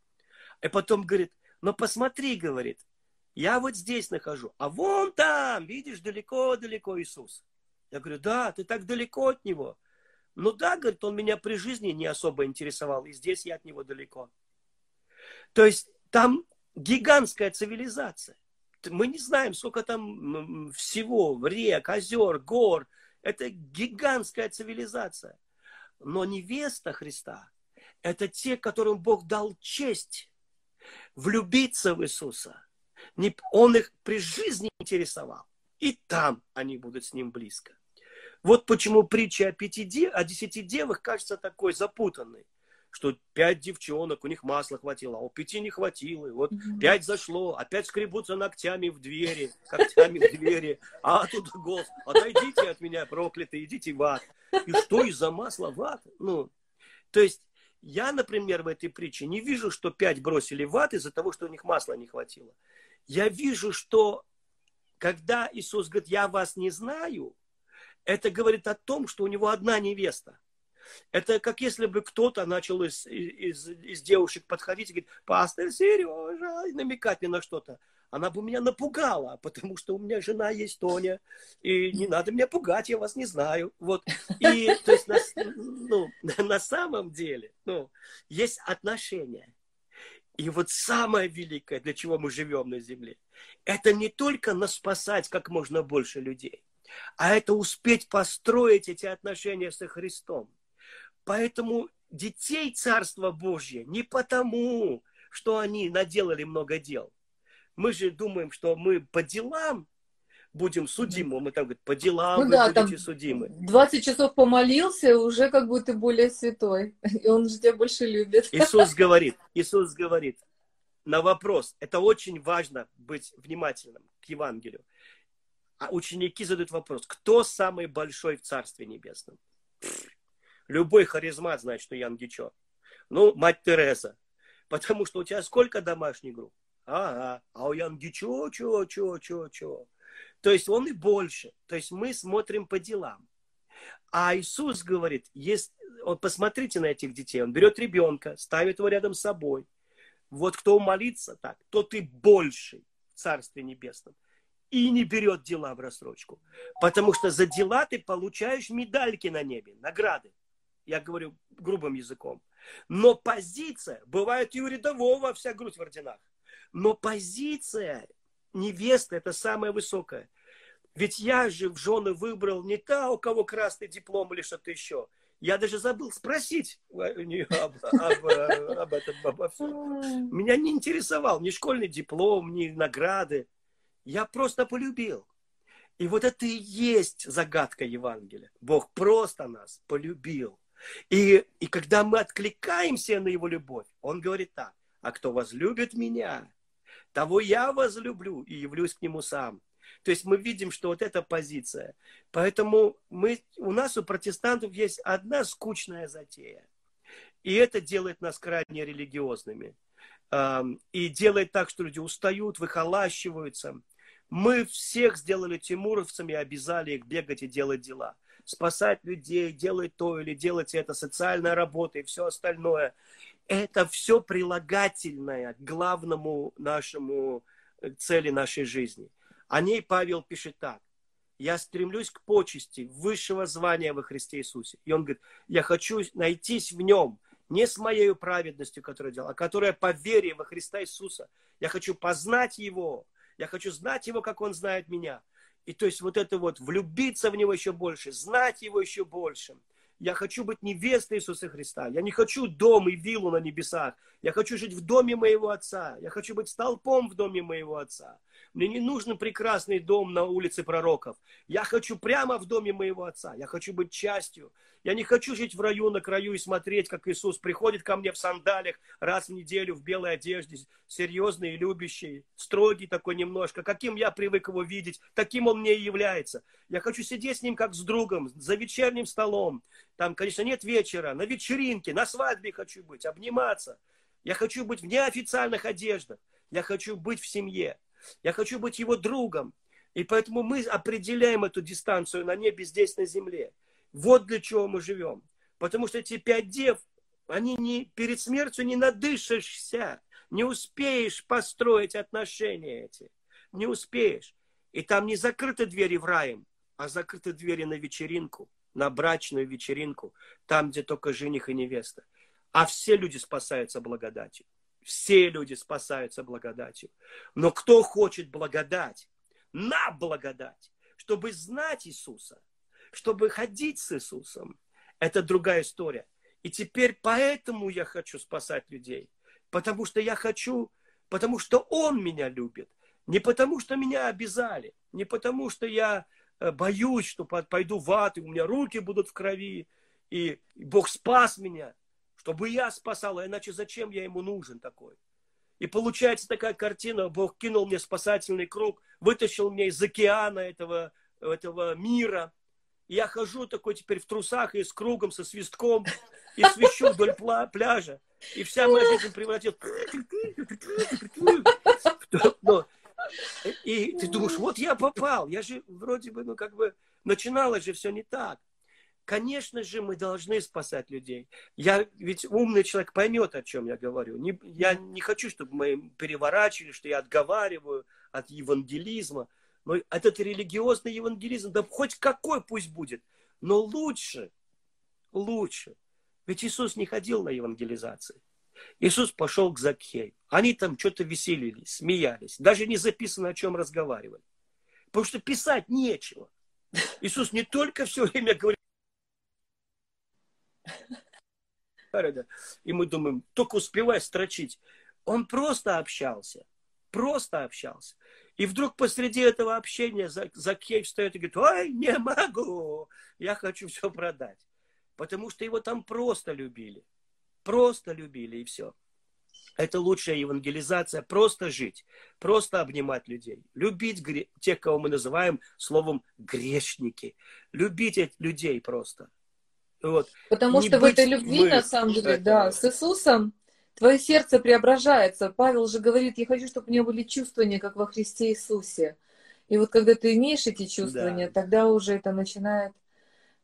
И потом говорит, но посмотри, говорит, я вот здесь нахожу, а вон там, видишь, далеко-далеко Иисус. Я говорю, да, ты так далеко от Него. Ну да, говорит, он меня при жизни не особо интересовал, и здесь я от него далеко. То есть там гигантская цивилизация. Мы не знаем, сколько там всего, рек, озер, гор. Это гигантская цивилизация. Но невеста Христа – это те, которым Бог дал честь влюбиться в Иисуса. Он их при жизни интересовал. И там они будут с ним близко. Вот почему притча о, пяти дев, о десяти девах кажется такой запутанной. Что пять девчонок, у них масла хватило, а у пяти не хватило. И вот mm пять зашло, опять скребутся ногтями в двери, когтями в двери. А тут голос, отойдите от меня, проклятые, идите в ад. И что из-за масла в ад? Ну, то есть я, например, в этой притче не вижу, что пять бросили в ад из-за того, что у них масла не хватило. Я вижу, что когда Иисус говорит, я вас не знаю, это говорит о том, что у него одна невеста. Это как если бы кто-то начал из, из, из девушек подходить и говорить, пастор Сережа, и намекать мне на что-то она бы меня напугала, потому что у меня жена есть Тоня, и не надо меня пугать, я вас не знаю. Вот. И то есть на, ну, на самом деле ну, есть отношения. И вот самое великое, для чего мы живем на земле, это не только нас спасать как можно больше людей, а это успеть построить эти отношения со Христом. Поэтому детей Царства Божье не потому, что они наделали много дел – мы же думаем, что мы по делам будем судимы. Мы там говорим, по делам ну, вы да, будете судимы. 20 часов помолился, уже как будто более святой. И он же тебя больше любит. Иисус говорит, Иисус говорит на вопрос. Это очень важно быть внимательным к Евангелию. А ученики задают вопрос, кто самый большой в Царстве Небесном? Любой харизмат знает, что Ян Гичо. Ну, мать Тереза. Потому что у тебя сколько домашних групп? Ага. А у Янги чё, чё, чё, чё, чё. То есть он и больше. То есть мы смотрим по делам. А Иисус говорит, есть, вот посмотрите на этих детей. Он берет ребенка, ставит его рядом с собой. Вот кто молится так, тот и больший в Царстве Небесном. И не берет дела в рассрочку. Потому что за дела ты получаешь медальки на небе, награды. Я говорю грубым языком. Но позиция, бывает и у рядового вся грудь в орденах. Но позиция невесты – это самая высокая. Ведь я же в жены выбрал не та, у кого красный диплом или что-то еще. Я даже забыл спросить об, об, об этом, обо всем. Меня не интересовал ни школьный диплом, ни награды. Я просто полюбил. И вот это и есть загадка Евангелия. Бог просто нас полюбил. И, и когда мы откликаемся на Его любовь, Он говорит так, а кто возлюбит меня, того я возлюблю и явлюсь к нему сам. То есть мы видим, что вот эта позиция. Поэтому мы, у нас, у протестантов, есть одна скучная затея. И это делает нас крайне религиозными. И делает так, что люди устают, выхолащиваются. Мы всех сделали тимуровцами, обязали их бегать и делать дела. Спасать людей, делать то или делать это, социальная работа и все остальное. Это все прилагательное к главному нашему э, цели нашей жизни. О ней Павел пишет так. Я стремлюсь к почести высшего звания во Христе Иисусе. И он говорит, я хочу найтись в нем, не с моей праведностью, которую делал, а которая по вере во Христа Иисуса. Я хочу познать Его, я хочу знать Его, как Он знает меня. И то есть вот это вот, влюбиться в Него еще больше, знать Его еще больше. Я хочу быть невестой Иисуса Христа. Я не хочу дом и виллу на небесах. Я хочу жить в доме моего Отца. Я хочу быть столпом в доме моего Отца. Мне не нужен прекрасный дом на улице пророков. Я хочу прямо в доме моего отца. Я хочу быть частью. Я не хочу жить в раю на краю и смотреть, как Иисус приходит ко мне в сандалях раз в неделю в белой одежде, серьезный и любящий, строгий такой немножко. Каким я привык его видеть, таким он мне и является. Я хочу сидеть с ним как с другом, за вечерним столом. Там, конечно, нет вечера, на вечеринке, на свадьбе хочу быть, обниматься. Я хочу быть в неофициальных одеждах. Я хочу быть в семье. Я хочу быть его другом. И поэтому мы определяем эту дистанцию на небе здесь, на земле. Вот для чего мы живем. Потому что эти пять дев, они не, перед смертью не надышишься, не успеешь построить отношения эти. Не успеешь. И там не закрыты двери в рай, а закрыты двери на вечеринку, на брачную вечеринку, там, где только жених и невеста. А все люди спасаются благодатью. Все люди спасаются благодатью. Но кто хочет благодать, на благодать, чтобы знать Иисуса, чтобы ходить с Иисусом, это другая история. И теперь поэтому я хочу спасать людей. Потому что я хочу, потому что Он меня любит. Не потому, что меня обязали, не потому, что я э, боюсь, что пойду в ад, и у меня руки будут в крови, и Бог спас меня чтобы я спасал, а иначе зачем я ему нужен такой? И получается такая картина, Бог кинул мне спасательный круг, вытащил меня из океана этого, этого мира. И я хожу такой теперь в трусах и с кругом, со свистком, и свищу вдоль пляжа. И вся моя жизнь превратилась... И ты думаешь, вот я попал, я же вроде бы, ну как бы, начиналось же все не так. Конечно же, мы должны спасать людей. Я ведь умный человек поймет, о чем я говорю. Не, я не хочу, чтобы мы переворачивали, что я отговариваю от евангелизма. Но этот религиозный евангелизм, да хоть какой пусть будет, но лучше, лучше. Ведь Иисус не ходил на евангелизации. Иисус пошел к Закхею. Они там что-то веселились, смеялись. Даже не записано, о чем разговаривали. Потому что писать нечего. Иисус не только все время говорит, и мы думаем, только успевай строчить. Он просто общался. Просто общался. И вдруг посреди этого общения Закхей встает и говорит, ой, не могу, я хочу все продать. Потому что его там просто любили. Просто любили и все. Это лучшая евангелизация. Просто жить. Просто обнимать людей. Любить тех, кого мы называем словом грешники. Любить людей просто. Вот. Потому не что в этой любви, мы... на самом деле, это... да, с Иисусом твое сердце преображается. Павел же говорит, я хочу, чтобы у меня были чувствования, как во Христе Иисусе. И вот когда ты имеешь эти чувствования, да. тогда уже это начинает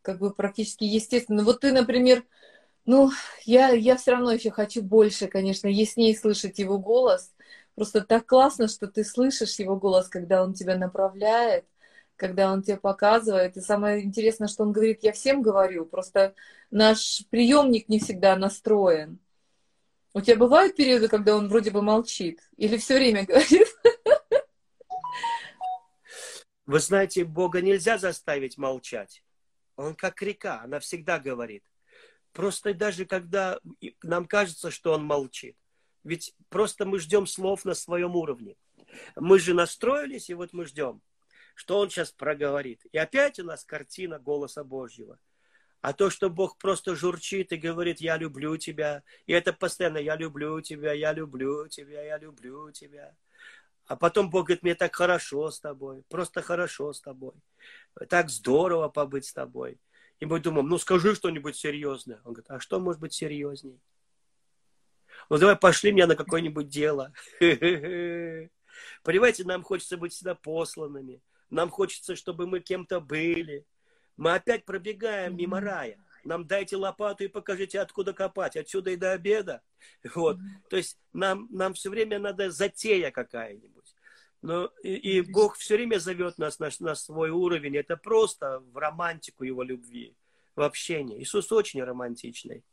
как бы практически естественно. Вот ты, например, ну, я, я все равно еще хочу больше, конечно, яснее слышать его голос. Просто так классно, что ты слышишь его голос, когда он тебя направляет, когда он тебе показывает. И самое интересное, что он говорит, я всем говорю, просто наш приемник не всегда настроен. У тебя бывают периоды, когда он вроде бы молчит? Или все время говорит? Вы знаете, Бога нельзя заставить молчать. Он как река, она всегда говорит. Просто даже когда нам кажется, что он молчит. Ведь просто мы ждем слов на своем уровне. Мы же настроились, и вот мы ждем что он сейчас проговорит. И опять у нас картина голоса Божьего. А то, что Бог просто журчит и говорит, я люблю тебя, и это постоянно, я люблю тебя, я люблю тебя, я люблю тебя. А потом Бог говорит, мне так хорошо с тобой, просто хорошо с тобой. Так здорово побыть с тобой. И мы думаем, ну скажи что-нибудь серьезное. Он говорит, а что может быть серьезней? Ну давай пошли меня на какое-нибудь дело. Понимаете, нам хочется быть всегда посланными. Нам хочется, чтобы мы кем-то были. Мы опять пробегаем мимо рая. Нам дайте лопату и покажите, откуда копать. Отсюда и до обеда. Вот. То есть нам, нам все время надо затея какая-нибудь. Но и, и Бог все время зовет нас на, на свой уровень. Это просто в романтику Его любви, в общение. Иисус очень романтичный.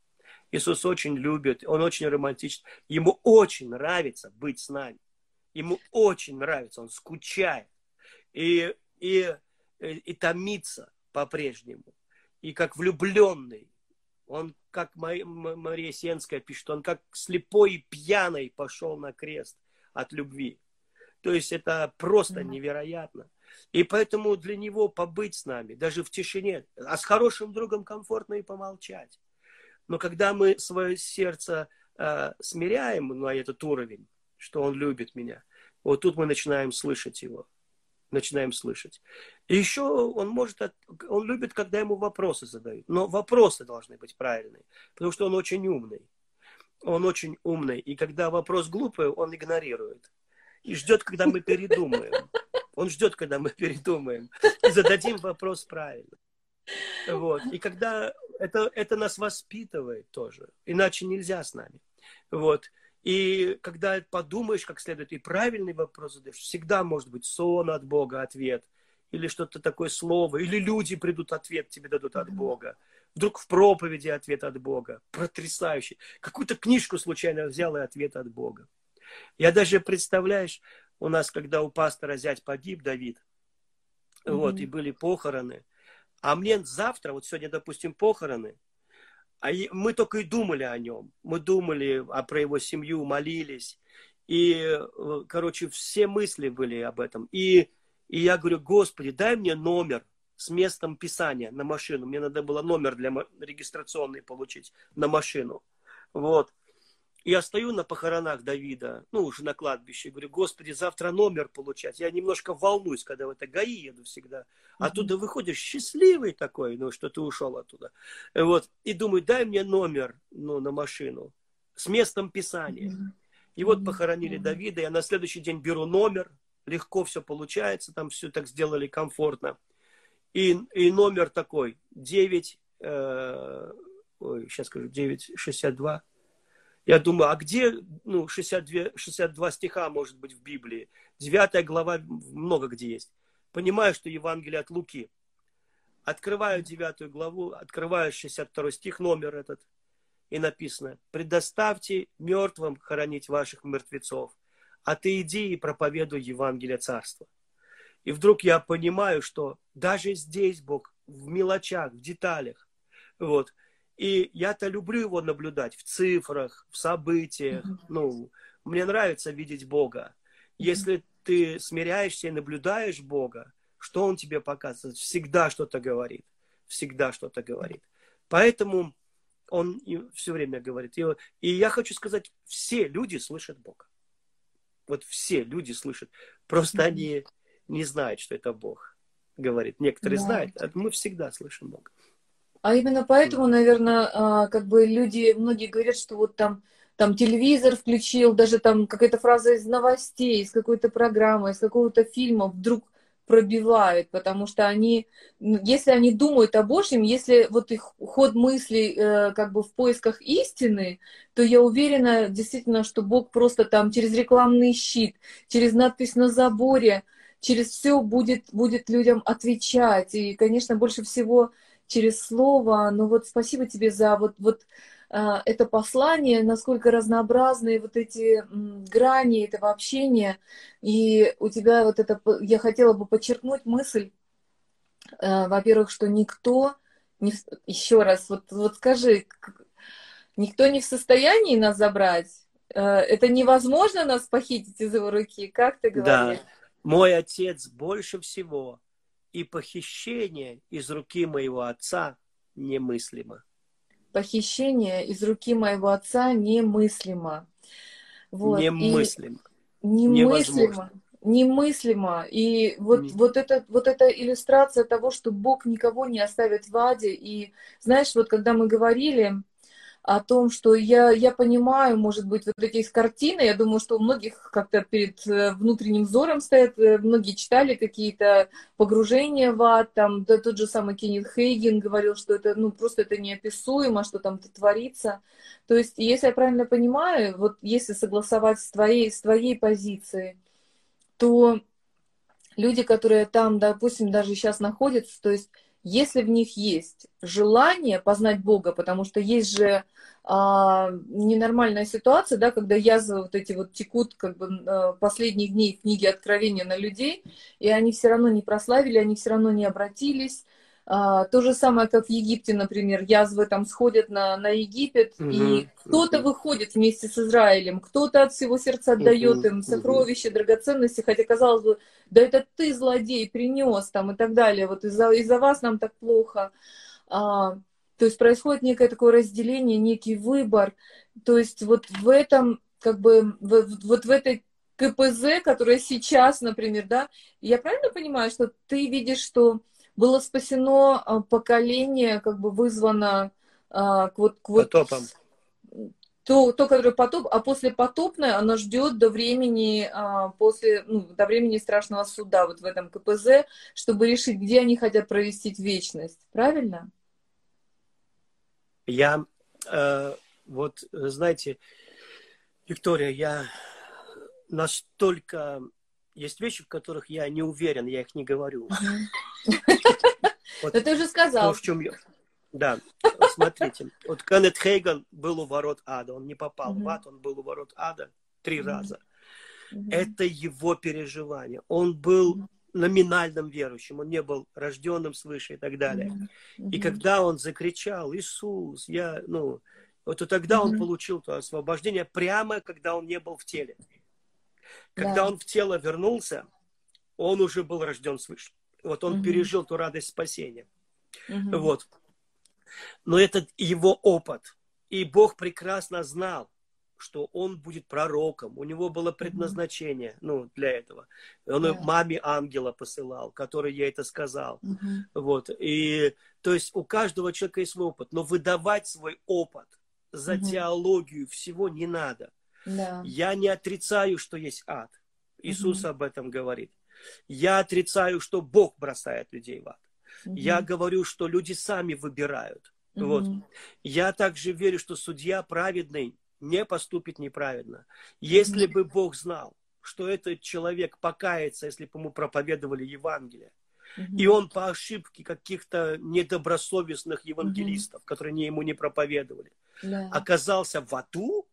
Иисус очень любит, Он очень романтичный. Ему очень нравится быть с нами. Ему очень нравится, Он скучает. И, и, и томится по-прежнему. И как влюбленный. Он, как Мария Сенская пишет, он как слепой и пьяный пошел на крест от любви. То есть это просто невероятно. И поэтому для него побыть с нами, даже в тишине, а с хорошим другом комфортно и помолчать. Но когда мы свое сердце э, смиряем на этот уровень, что он любит меня, вот тут мы начинаем слышать его. Начинаем слышать. И еще он может, он любит, когда ему вопросы задают. Но вопросы должны быть правильные, потому что он очень умный. Он очень умный. И когда вопрос глупый, он игнорирует и ждет, когда мы передумаем. Он ждет, когда мы передумаем и зададим вопрос правильно. Вот. И когда это, это нас воспитывает тоже, иначе нельзя с нами. Вот. И когда подумаешь как следует и правильный вопрос задаешь, всегда может быть сон от Бога, ответ, или что-то такое слово, или люди придут, ответ тебе дадут от Бога. Вдруг в проповеди ответ от Бога. Потрясающий. Какую-то книжку случайно взял и ответ от Бога. Я даже, представляешь, у нас, когда у пастора зять погиб, Давид, mm-hmm. вот, и были похороны, а мне завтра, вот сегодня, допустим, похороны, а мы только и думали о нем. Мы думали а про его семью, молились. И, э, короче, все мысли были об этом. И, и я говорю, Господи, дай мне номер с местом писания на машину. Мне надо было номер для регистрационный получить на машину. Вот. Я стою на похоронах Давида, ну, уже на кладбище, говорю, Господи, завтра номер получать. Я немножко волнуюсь, когда в это ГАИ еду всегда. Оттуда выходишь счастливый такой, ну, что ты ушел оттуда. Вот. И думаю, дай мне номер, ну, на машину с местом писания. И вот похоронили Давида, я на следующий день беру номер, легко все получается, там все так сделали комфортно. И, и номер такой, 9, э, ой, сейчас скажу, 962 я думаю, а где ну, 62, 62 стиха может быть в Библии? Девятая глава много где есть. Понимаю, что Евангелие от Луки. Открываю девятую главу, открываю 62 стих, номер этот, и написано, «Предоставьте мертвым хоронить ваших мертвецов, а ты иди и проповедуй Евангелие Царства». И вдруг я понимаю, что даже здесь Бог в мелочах, в деталях, вот, и я-то люблю его наблюдать в цифрах, в событиях. Mm-hmm. Ну, мне нравится видеть Бога. Если ты смиряешься и наблюдаешь Бога, что Он тебе показывает? Всегда что-то говорит. Всегда что-то говорит. Поэтому Он все время говорит. И, и я хочу сказать, все люди слышат Бога. Вот все люди слышат. Просто mm-hmm. они не знают, что это Бог говорит. Некоторые да. знают, а мы всегда слышим Бога. А именно поэтому, наверное, а, как бы люди, многие говорят, что вот там, там телевизор включил, даже там какая-то фраза из новостей, из какой-то программы, из какого-то фильма вдруг пробивают, потому что они, если они думают о Божьем, если вот их ход мыслей э, как бы в поисках истины, то я уверена действительно, что Бог просто там через рекламный щит, через надпись на заборе, через все будет, будет людям отвечать. И, конечно, больше всего через слово. Но вот спасибо тебе за вот, вот а, это послание, насколько разнообразные вот эти грани этого общения. И у тебя вот это, я хотела бы подчеркнуть мысль, а, во-первых, что никто, не, еще раз, вот, вот скажи, никто не в состоянии нас забрать? А, это невозможно нас похитить из его руки, как ты говоришь? Да, мой отец больше всего и похищение из руки моего отца немыслимо. Похищение из руки моего отца немыслимо. Вот. Немыслимо. И... Немыслимо. немыслимо. И вот, mm. вот, это, вот эта иллюстрация того, что Бог никого не оставит в аде. И знаешь, вот когда мы говорили о том, что я, я понимаю, может быть, вот эти картины, я думаю, что у многих как-то перед э, внутренним взором стоят, э, многие читали какие-то погружения в ад, там, да, тот же самый Кеннет Хейген говорил, что это, ну, просто это неописуемо, что там творится. То есть, если я правильно понимаю, вот если согласовать с твоей, с твоей позицией, то люди, которые там, допустим, даже сейчас находятся, то есть если в них есть желание познать Бога, потому что есть же а, ненормальная ситуация, да, когда язвы вот эти вот текут как бы а, последних дней книги Откровения на людей, и они все равно не прославили, они все равно не обратились, то же самое, как в Египте, например, язвы там сходят на, на Египет, угу, и кто-то угу. выходит вместе с Израилем, кто-то от всего сердца отдает угу, им сокровища, угу. драгоценности, хотя казалось бы, да это ты, злодей, принес там и так далее, вот из-за из вас нам так плохо. А, то есть происходит некое такое разделение, некий выбор. То есть вот в этом, как бы, в, вот в этой КПЗ, которая сейчас, например, да, я правильно понимаю, что ты видишь, что было спасено а, поколение, как бы вызвано а, вот, вот потопом. То, то, которое потоп, а после потопное оно ждет до времени, а, после, ну, до времени страшного суда вот в этом КПЗ, чтобы решить, где они хотят провести вечность. Правильно? Я, э, вот, знаете, Виктория, я настолько есть вещи, в которых я не уверен, я их не говорю. Но ты уже сказал. в чем я... Да, смотрите. Вот Кеннет Хейган был у ворот ада. Он не попал в ад, он был у ворот ада три раза. Это его переживание. Он был номинальным верующим, он не был рожденным свыше и так далее. И когда он закричал, Иисус, я, ну, вот и тогда он получил то освобождение, прямо когда он не был в теле. Когда да. он в тело вернулся, он уже был рожден свыше. Вот он угу. пережил ту радость спасения. Угу. Вот. Но это его опыт. И Бог прекрасно знал, что он будет пророком. У него было предназначение mm ну, для этого. Он yeah. маме ангела посылал, который ей это сказал. Mm-hmm. Вот. И, то есть у каждого человека есть свой опыт. Но выдавать свой опыт за mm теологию всего не надо. Да. Я не отрицаю, что есть ад. Иисус угу. об этом говорит. Я отрицаю, что Бог бросает людей в ад. Угу. Я говорю, что люди сами выбирают. Угу. Вот. Я также верю, что судья праведный не поступит неправедно. Если угу. бы Бог знал, что этот человек покается, если бы ему проповедовали Евангелие, угу. и он по ошибке каких-то недобросовестных евангелистов, угу. которые ему не проповедовали, да. оказался в аду,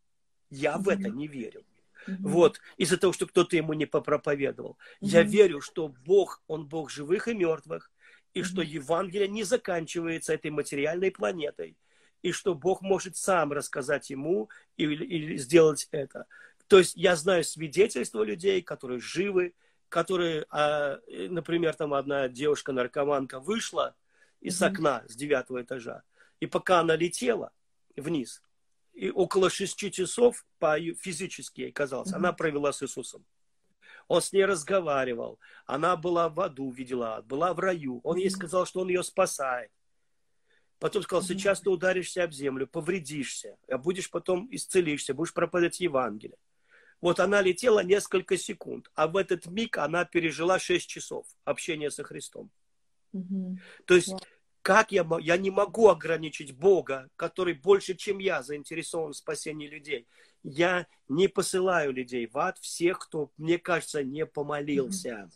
я в это не верю. Вот, из-за того, что кто-то ему не попроповедовал. Я верю, что Бог, Он Бог живых и мертвых, и что Евангелие не заканчивается этой материальной планетой, и что Бог может сам рассказать ему или, или сделать это. То есть я знаю свидетельства людей, которые живы, которые, а, например, там одна девушка-наркоманка вышла из окна с девятого этажа, и пока она летела вниз, и около шести часов по физически ей казалось, она провела с Иисусом. Он с ней разговаривал. Она была в аду, видела, была в раю. Он ей сказал, что он ее спасает. Потом сказал, сейчас ты ударишься об землю, повредишься, а будешь потом исцелишься, будешь проповедовать Евангелие. Вот она летела несколько секунд, а в этот миг она пережила шесть часов общения со Христом. Угу. То есть как я, я не могу ограничить Бога, который больше, чем я, заинтересован в спасении людей. Я не посылаю людей в ад, всех, кто, мне кажется, не помолился.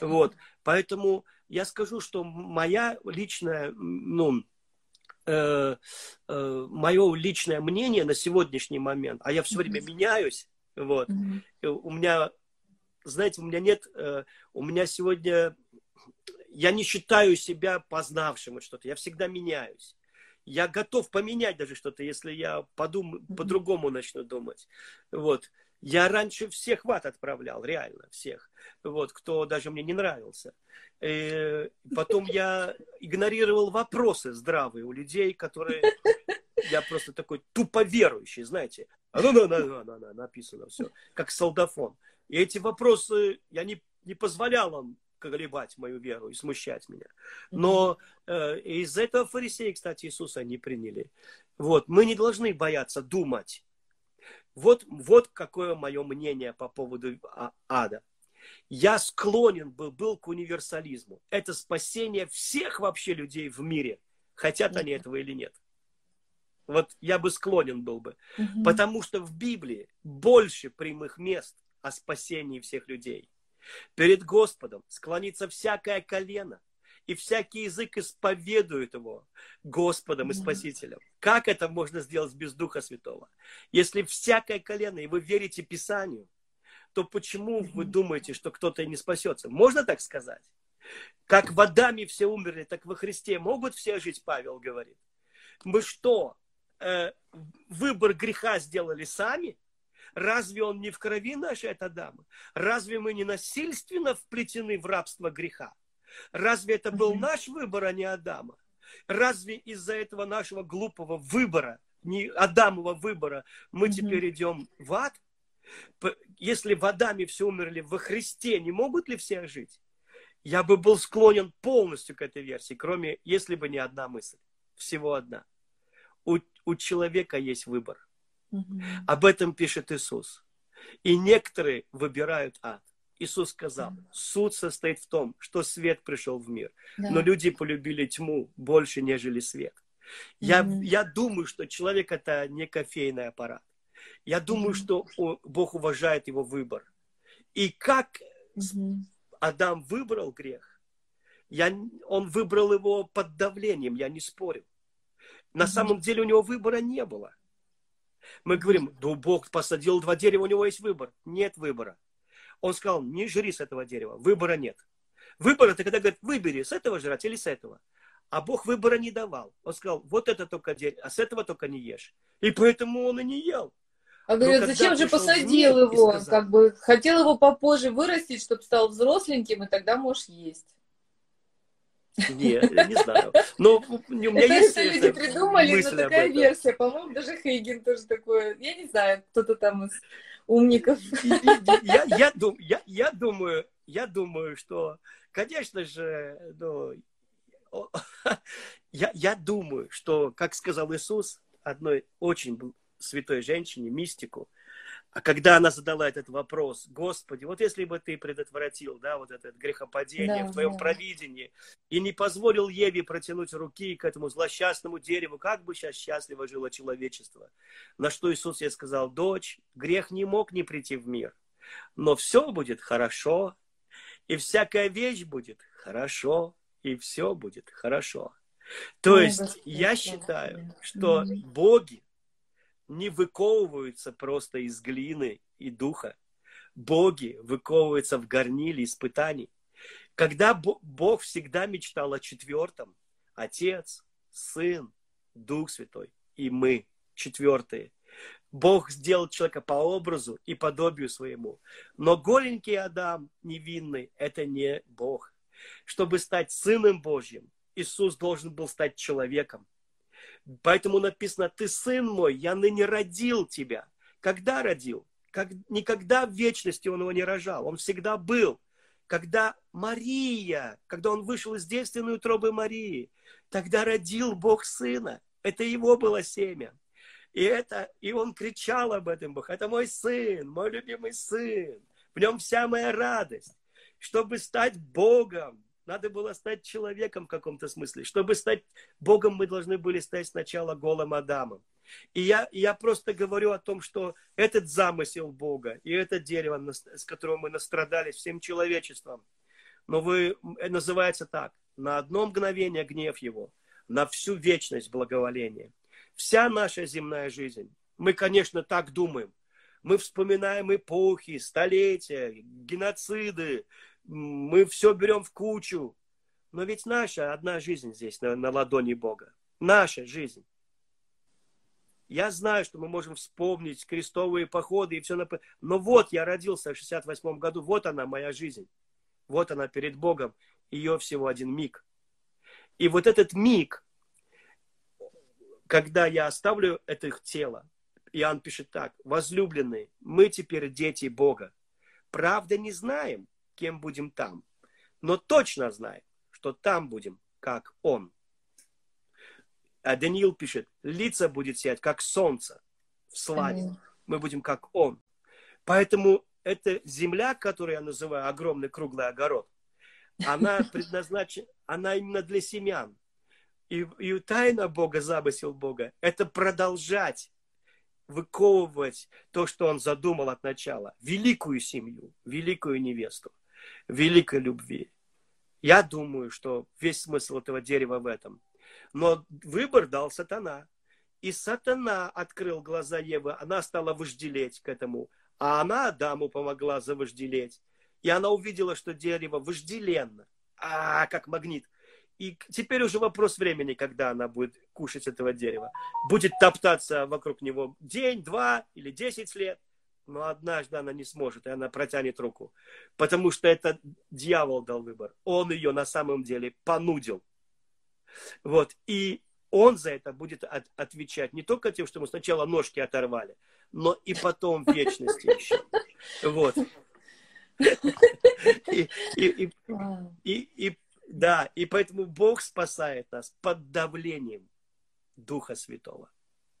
Вот. Поэтому я скажу, что моя личная, ну, э, э, мое личное мнение на сегодняшний момент, а я все время меняюсь, вот, у меня, знаете, у меня нет, э, у меня сегодня я не считаю себя познавшим что-то. Я всегда меняюсь. Я готов поменять даже что-то, если я подум... по-другому начну думать. Вот. Я раньше всех в ад отправлял, реально, всех. Вот, кто даже мне не нравился. И э, потом я игнорировал вопросы здравые у людей, которые... Я просто такой тупо верующий, знаете. А ну, ну, ну, ну, ну, написано все, как солдафон. И эти вопросы, я не, не позволял вам колебать мою веру и смущать меня. Но э, из этого фарисеи, кстати, Иисуса не приняли. Вот, мы не должны бояться думать. Вот, вот какое мое мнение по поводу а, ада. Я склонен был, был к универсализму. Это спасение всех вообще людей в мире, хотят они этого или нет. Вот я бы склонен был бы. Угу. Потому что в Библии больше прямых мест о спасении всех людей. Перед Господом склонится всякое колено, и всякий язык исповедует его Господом и Спасителем. Как это можно сделать без Духа Святого? Если всякое колено, и вы верите Писанию, то почему вы думаете, что кто-то не спасется? Можно так сказать? Как в Адаме все умерли, так во Христе могут все жить, Павел говорит. Мы что, э, выбор греха сделали сами? Разве он не в крови нашей, это Адама? Разве мы не насильственно вплетены в рабство греха? Разве это был наш выбор, а не Адама? Разве из-за этого нашего глупого выбора, не Адамова выбора, мы теперь идем в ад? Если в Адаме все умерли, во Христе не могут ли все жить? Я бы был склонен полностью к этой версии, кроме, если бы не одна мысль. Всего одна. У, у человека есть выбор. Угу. Об этом пишет Иисус. И некоторые выбирают ад. Иисус сказал, суд состоит в том, что свет пришел в мир, да. но люди полюбили тьму больше, нежели свет. Я, я думаю, что человек это не кофейный аппарат. Я думаю, что Бог уважает его выбор. И как Адам выбрал грех, я, он выбрал его под давлением, я не спорю. На самом деле у него выбора не было. Мы говорим, да Бог посадил два дерева, у него есть выбор. Нет выбора. Он сказал, не жри с этого дерева, выбора нет. Выбор это когда говорит, выбери, с этого жрать или с этого. А Бог выбора не давал. Он сказал, вот это только дерево, а с этого только не ешь. И поэтому он и не ел. А говорит, зачем же посадил его? Сказал, как бы хотел его попозже вырастить, чтобы стал взросленьким, и тогда можешь есть. Не, не знаю. Но у меня это есть это люди придумали, но такая версия. По-моему, даже Хейген тоже такое. Я не знаю, кто-то там из умников. Я, я, дум, я, я, думаю, я думаю, что, конечно же, ну, я, я думаю, что, как сказал Иисус, одной очень святой женщине, мистику, а когда она задала этот вопрос, Господи, вот если бы ты предотвратил, да, вот это грехопадение да, в твоем да. провидении и не позволил Еве протянуть руки к этому злосчастному дереву, как бы сейчас счастливо жило человечество. На что Иисус ей сказал, дочь, грех не мог не прийти в мир, но все будет хорошо, и всякая вещь будет хорошо, и все будет хорошо. То Ой, есть Господи, я считаю, что боги не выковываются просто из глины и духа. Боги выковываются в горниле испытаний. Когда Бог всегда мечтал о четвертом, Отец, Сын, Дух Святой и мы, четвертые. Бог сделал человека по образу и подобию своему. Но голенький Адам, невинный, это не Бог. Чтобы стать Сыном Божьим, Иисус должен был стать человеком. Поэтому написано, ты сын мой, я ныне родил тебя. Когда родил? Как, никогда в вечности он его не рожал, он всегда был. Когда Мария, когда он вышел из девственной утробы Марии, тогда родил Бог сына. Это его было семя. И, это, и он кричал об этом Бог. Это мой сын, мой любимый сын. В нем вся моя радость. Чтобы стать Богом, надо было стать человеком в каком-то смысле. Чтобы стать Богом, мы должны были стать сначала голым Адамом. И я, я просто говорю о том, что этот замысел Бога и это дерево, с которого мы настрадались всем человечеством, но вы, э, называется так, на одно мгновение гнев его, на всю вечность благоволение. Вся наша земная жизнь, мы, конечно, так думаем, мы вспоминаем эпохи, столетия, геноциды, мы все берем в кучу. Но ведь наша одна жизнь здесь, на, на ладони Бога. Наша жизнь. Я знаю, что мы можем вспомнить крестовые походы и все. На... Но вот я родился в 68 году, вот она моя жизнь. Вот она перед Богом. Ее всего один миг. И вот этот миг, когда я оставлю это тело, Иоанн пишет так, возлюбленные, мы теперь дети Бога правда не знаем, кем будем там, но точно знаем, что там будем, как Он. А Даниил пишет, лица будет сиять, как солнце в славе. Мы будем, как Он. Поэтому эта земля, которую я называю огромный круглый огород, она предназначена, она именно для семян. И, и тайна Бога, замысел Бога, это продолжать выковывать то, что он задумал от начала. Великую семью, великую невесту, великой любви. Я думаю, что весь смысл этого дерева в этом. Но выбор дал сатана. И сатана открыл глаза Евы, она стала вожделеть к этому. А она Адаму помогла завожделеть. И она увидела, что дерево вожделенно, а, как магнит. И теперь уже вопрос времени, когда она будет кушать этого дерева. Будет топтаться вокруг него день, два или десять лет. Но однажды она не сможет, и она протянет руку. Потому что это дьявол дал выбор. Он ее на самом деле понудил. Вот. И он за это будет от, отвечать не только тем, что мы сначала ножки оторвали, но и потом вечности еще. Вот. И, да, и поэтому Бог спасает нас под давлением Духа Святого.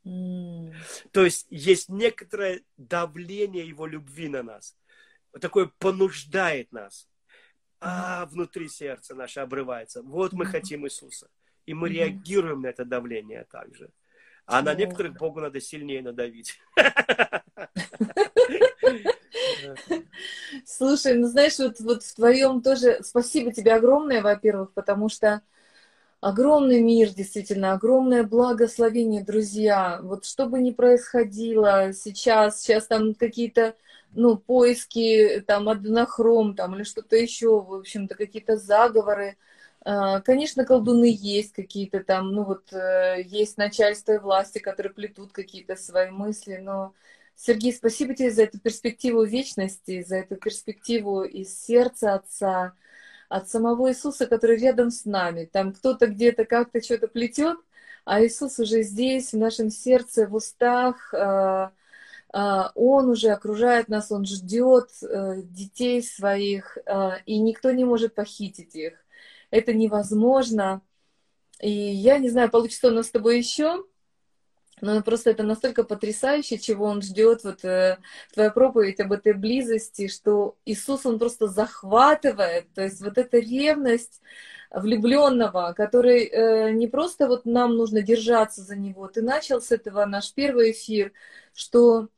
Mm. То есть есть некоторое давление Его любви на нас. Такое понуждает нас. А внутри сердца наше обрывается. Вот мы хотим Иисуса. И мы реагируем на это давление также. А на некоторых Богу надо сильнее надавить. Слушай, ну знаешь, вот, вот в твоем тоже спасибо тебе огромное, во-первых, потому что огромный мир, действительно, огромное благословение, друзья. Вот что бы ни происходило сейчас, сейчас там какие-то ну, поиски, там, аденохром, там, или что-то еще, в общем-то, какие-то заговоры. А, конечно, колдуны есть какие-то там, ну вот, э, есть начальство и власти, которые плетут какие-то свои мысли, но Сергей, спасибо тебе за эту перспективу вечности, за эту перспективу из сердца Отца, от самого Иисуса, который рядом с нами. Там кто-то где-то как-то что-то плетет, а Иисус уже здесь, в нашем сердце, в устах. А, а, он уже окружает нас, Он ждет э, детей своих, и никто не может похитить их. Это невозможно. И я не знаю, получится у нас с тобой еще, но просто это настолько потрясающе, чего он ждет, вот э, твоя проповедь об этой близости, что Иисус, он просто захватывает, то есть вот эта ревность влюбленного, который э, не просто вот нам нужно держаться за него. Ты начал с этого наш первый эфир, что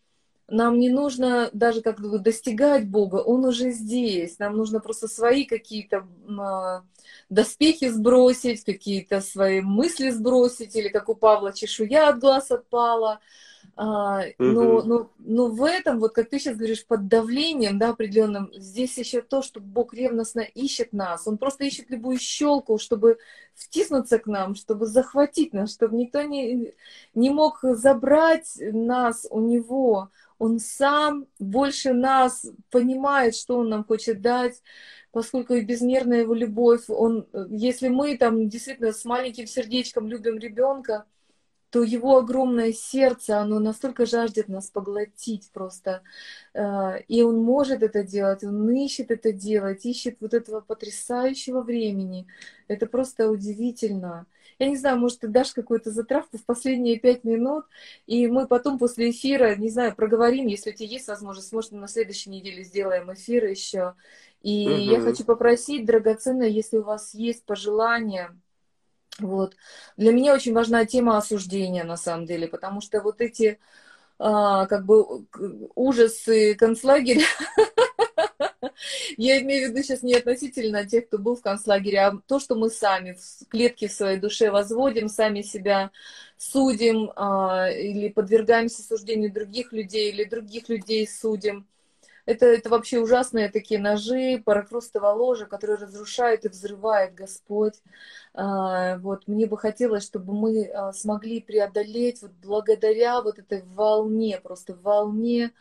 нам не нужно даже как бы достигать Бога, Он уже здесь. Нам нужно просто свои какие-то э, доспехи сбросить, какие-то свои мысли сбросить, или как у Павла чешуя от глаз отпала. А, но, но, но в этом, вот как ты сейчас говоришь, под давлением, да, определенным, здесь еще то, что Бог ревностно ищет нас. Он просто ищет любую щелку, чтобы втиснуться к нам, чтобы захватить нас, чтобы никто не, не мог забрать нас у него. Он сам больше нас понимает, что он нам хочет дать поскольку и безмерная его любовь, он, если мы там действительно с маленьким сердечком любим ребенка, то его огромное сердце, оно настолько жаждет нас поглотить просто. Э, и он может это делать, он ищет это делать, ищет вот этого потрясающего времени. Это просто удивительно. Я не знаю, может, ты дашь какую-то затравку в последние пять минут, и мы потом после эфира, не знаю, проговорим, если у тебя есть возможность, может, на следующей неделе сделаем эфир еще. И угу. я хочу попросить, драгоценная, если у вас есть пожелания, вот. Для меня очень важна тема осуждения, на самом деле, потому что вот эти а, как бы ужасы концлагеря, я имею в виду сейчас не относительно тех, кто был в концлагере, а то, что мы сами в клетке в своей душе возводим, сами себя судим а, или подвергаемся суждению других людей, или других людей судим. Это, это вообще ужасные такие ножи, паракрустовое ложе, которые разрушают и взрывает Господь. А, вот, мне бы хотелось, чтобы мы а, смогли преодолеть вот благодаря вот этой волне, просто волне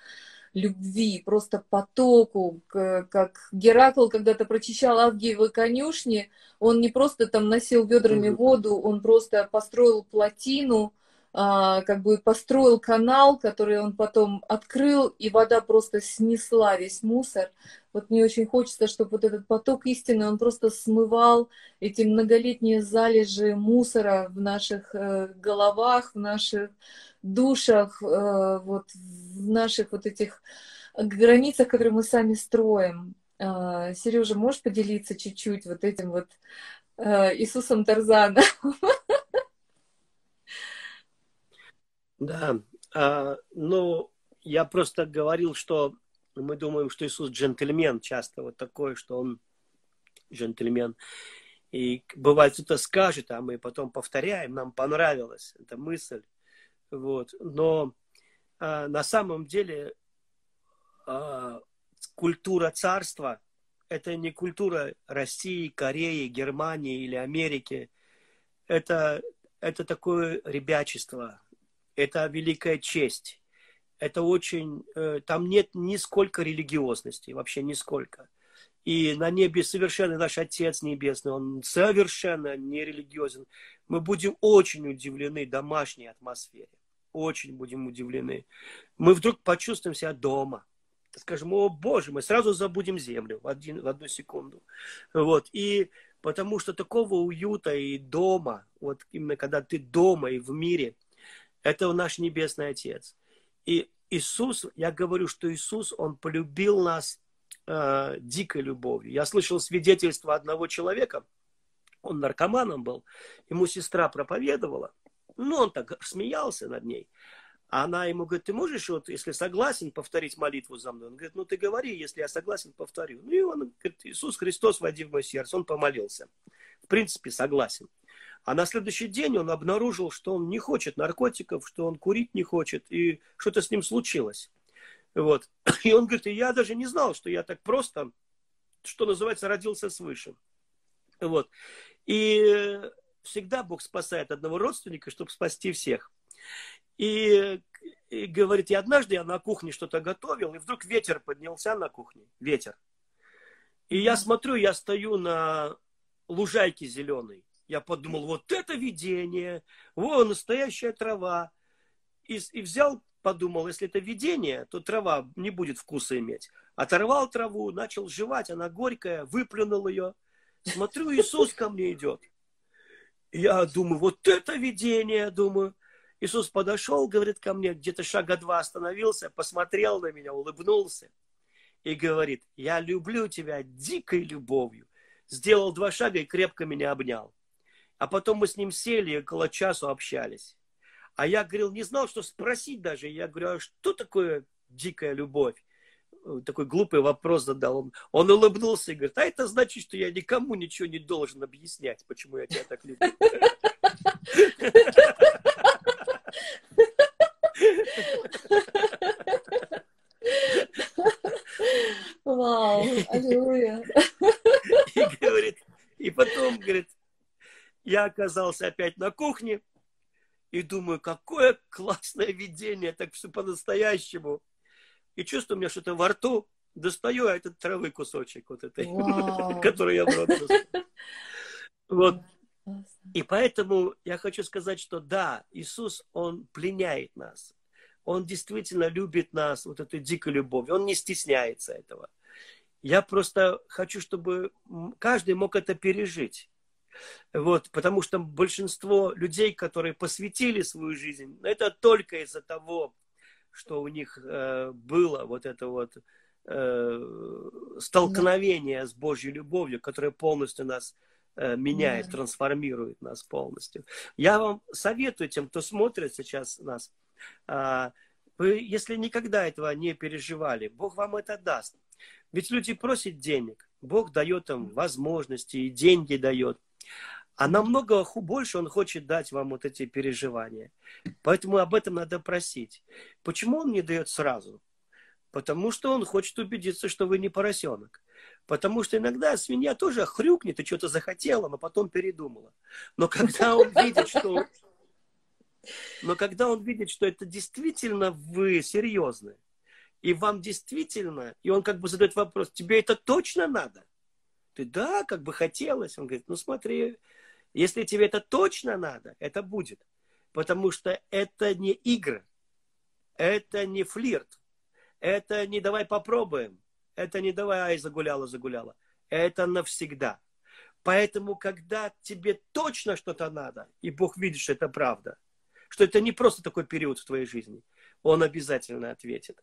любви, просто потоку, как Геракл когда-то прочищал Авгиевы конюшни, он не просто там носил ведрами воду, он просто построил плотину, а, как бы построил канал, который он потом открыл, и вода просто снесла весь мусор. Вот мне очень хочется, чтобы вот этот поток истины, он просто смывал эти многолетние залежи мусора в наших э, головах, в наших душах, э, вот в наших вот этих границах, которые мы сами строим. А, Сережа, можешь поделиться чуть-чуть вот этим вот э, Иисусом Тарзана? Да, а, ну, я просто говорил, что мы думаем, что Иисус джентльмен часто вот такой, что он джентльмен. И бывает, кто-то скажет, а мы потом повторяем, нам понравилась эта мысль. Вот. Но а, на самом деле а, культура царства – это не культура России, Кореи, Германии или Америки. Это, это такое ребячество, это великая честь. Это очень... Э, там нет нисколько религиозности, вообще нисколько. И на небе совершенно наш Отец Небесный, Он совершенно не религиозен. Мы будем очень удивлены домашней атмосфере. Очень будем удивлены. Мы вдруг почувствуем себя дома. Скажем, о Боже, мы сразу забудем землю в, один, в одну секунду. Вот. И потому что такого уюта и дома, вот именно когда ты дома и в мире – это наш Небесный Отец. И Иисус, я говорю, что Иисус, Он полюбил нас э, дикой любовью. Я слышал свидетельство одного человека, он наркоманом был, ему сестра проповедовала, ну, он так смеялся над ней. Она ему говорит, ты можешь, вот, если согласен, повторить молитву за мной? Он говорит, ну ты говори, если я согласен, повторю. Ну и он говорит, Иисус Христос, войди в мое сердце. Он помолился. В принципе, согласен. А на следующий день он обнаружил, что он не хочет наркотиков, что он курить не хочет, и что-то с ним случилось. Вот. И он говорит, я даже не знал, что я так просто, что называется, родился свыше. Вот. И всегда Бог спасает одного родственника, чтобы спасти всех. И, и говорит, я однажды я на кухне что-то готовил, и вдруг ветер поднялся на кухне. Ветер. И я смотрю, я стою на лужайке зеленой. Я подумал, вот это видение, вот настоящая трава. И, и взял, подумал, если это видение, то трава не будет вкуса иметь. Оторвал траву, начал жевать, она горькая, выплюнул ее. Смотрю, Иисус ко мне идет. Я думаю, вот это видение, думаю. Иисус подошел, говорит ко мне, где-то шага два остановился, посмотрел на меня, улыбнулся и говорит, я люблю тебя дикой любовью. Сделал два шага и крепко меня обнял. А потом мы с ним сели около часу общались. А я говорил, не знал, что спросить даже. Я говорю, а что такое дикая любовь? Такой глупый вопрос задал. Он, он улыбнулся и говорит, а это значит, что я никому ничего не должен объяснять, почему я тебя так люблю. Вау, аллилуйя. И говорит, и потом, говорит, я оказался опять на кухне и думаю, какое классное видение, так все по-настоящему. И чувствую, у меня что-то во рту, достаю, а этот травы кусочек вот этой, который я в рот Вот. И поэтому я хочу сказать, что да, Иисус, Он пленяет нас. Он действительно любит нас, вот этой дикой любовью. Он не стесняется этого. Я просто хочу, чтобы каждый мог это пережить. Вот, потому что большинство людей, которые посвятили свою жизнь, это только из-за того, что у них э, было вот это вот э, столкновение да. с Божьей любовью, которое полностью нас э, меняет, да. трансформирует нас полностью. Я вам советую тем, кто смотрит сейчас нас, э, вы, если никогда этого не переживали, Бог вам это даст. Ведь люди просят денег, Бог дает им возможности и деньги дает. А намного больше он хочет дать вам вот эти переживания. Поэтому об этом надо просить. Почему он не дает сразу? Потому что он хочет убедиться, что вы не поросенок. Потому что иногда свинья тоже хрюкнет и что-то захотела, но потом передумала. Но когда он видит, что... Но когда он видит, что это действительно вы серьезны, и вам действительно, и он как бы задает вопрос, тебе это точно надо? Ты, да, как бы хотелось. Он говорит, ну смотри, если тебе это точно надо, это будет. потому что это не игры, это не флирт, это не давай попробуем, это не давай, ай, загуляла, загуляла. Это навсегда. Поэтому, когда тебе точно что-то надо, и Бог видит, что это правда, что это не просто такой период в твоей жизни, Он обязательно ответит.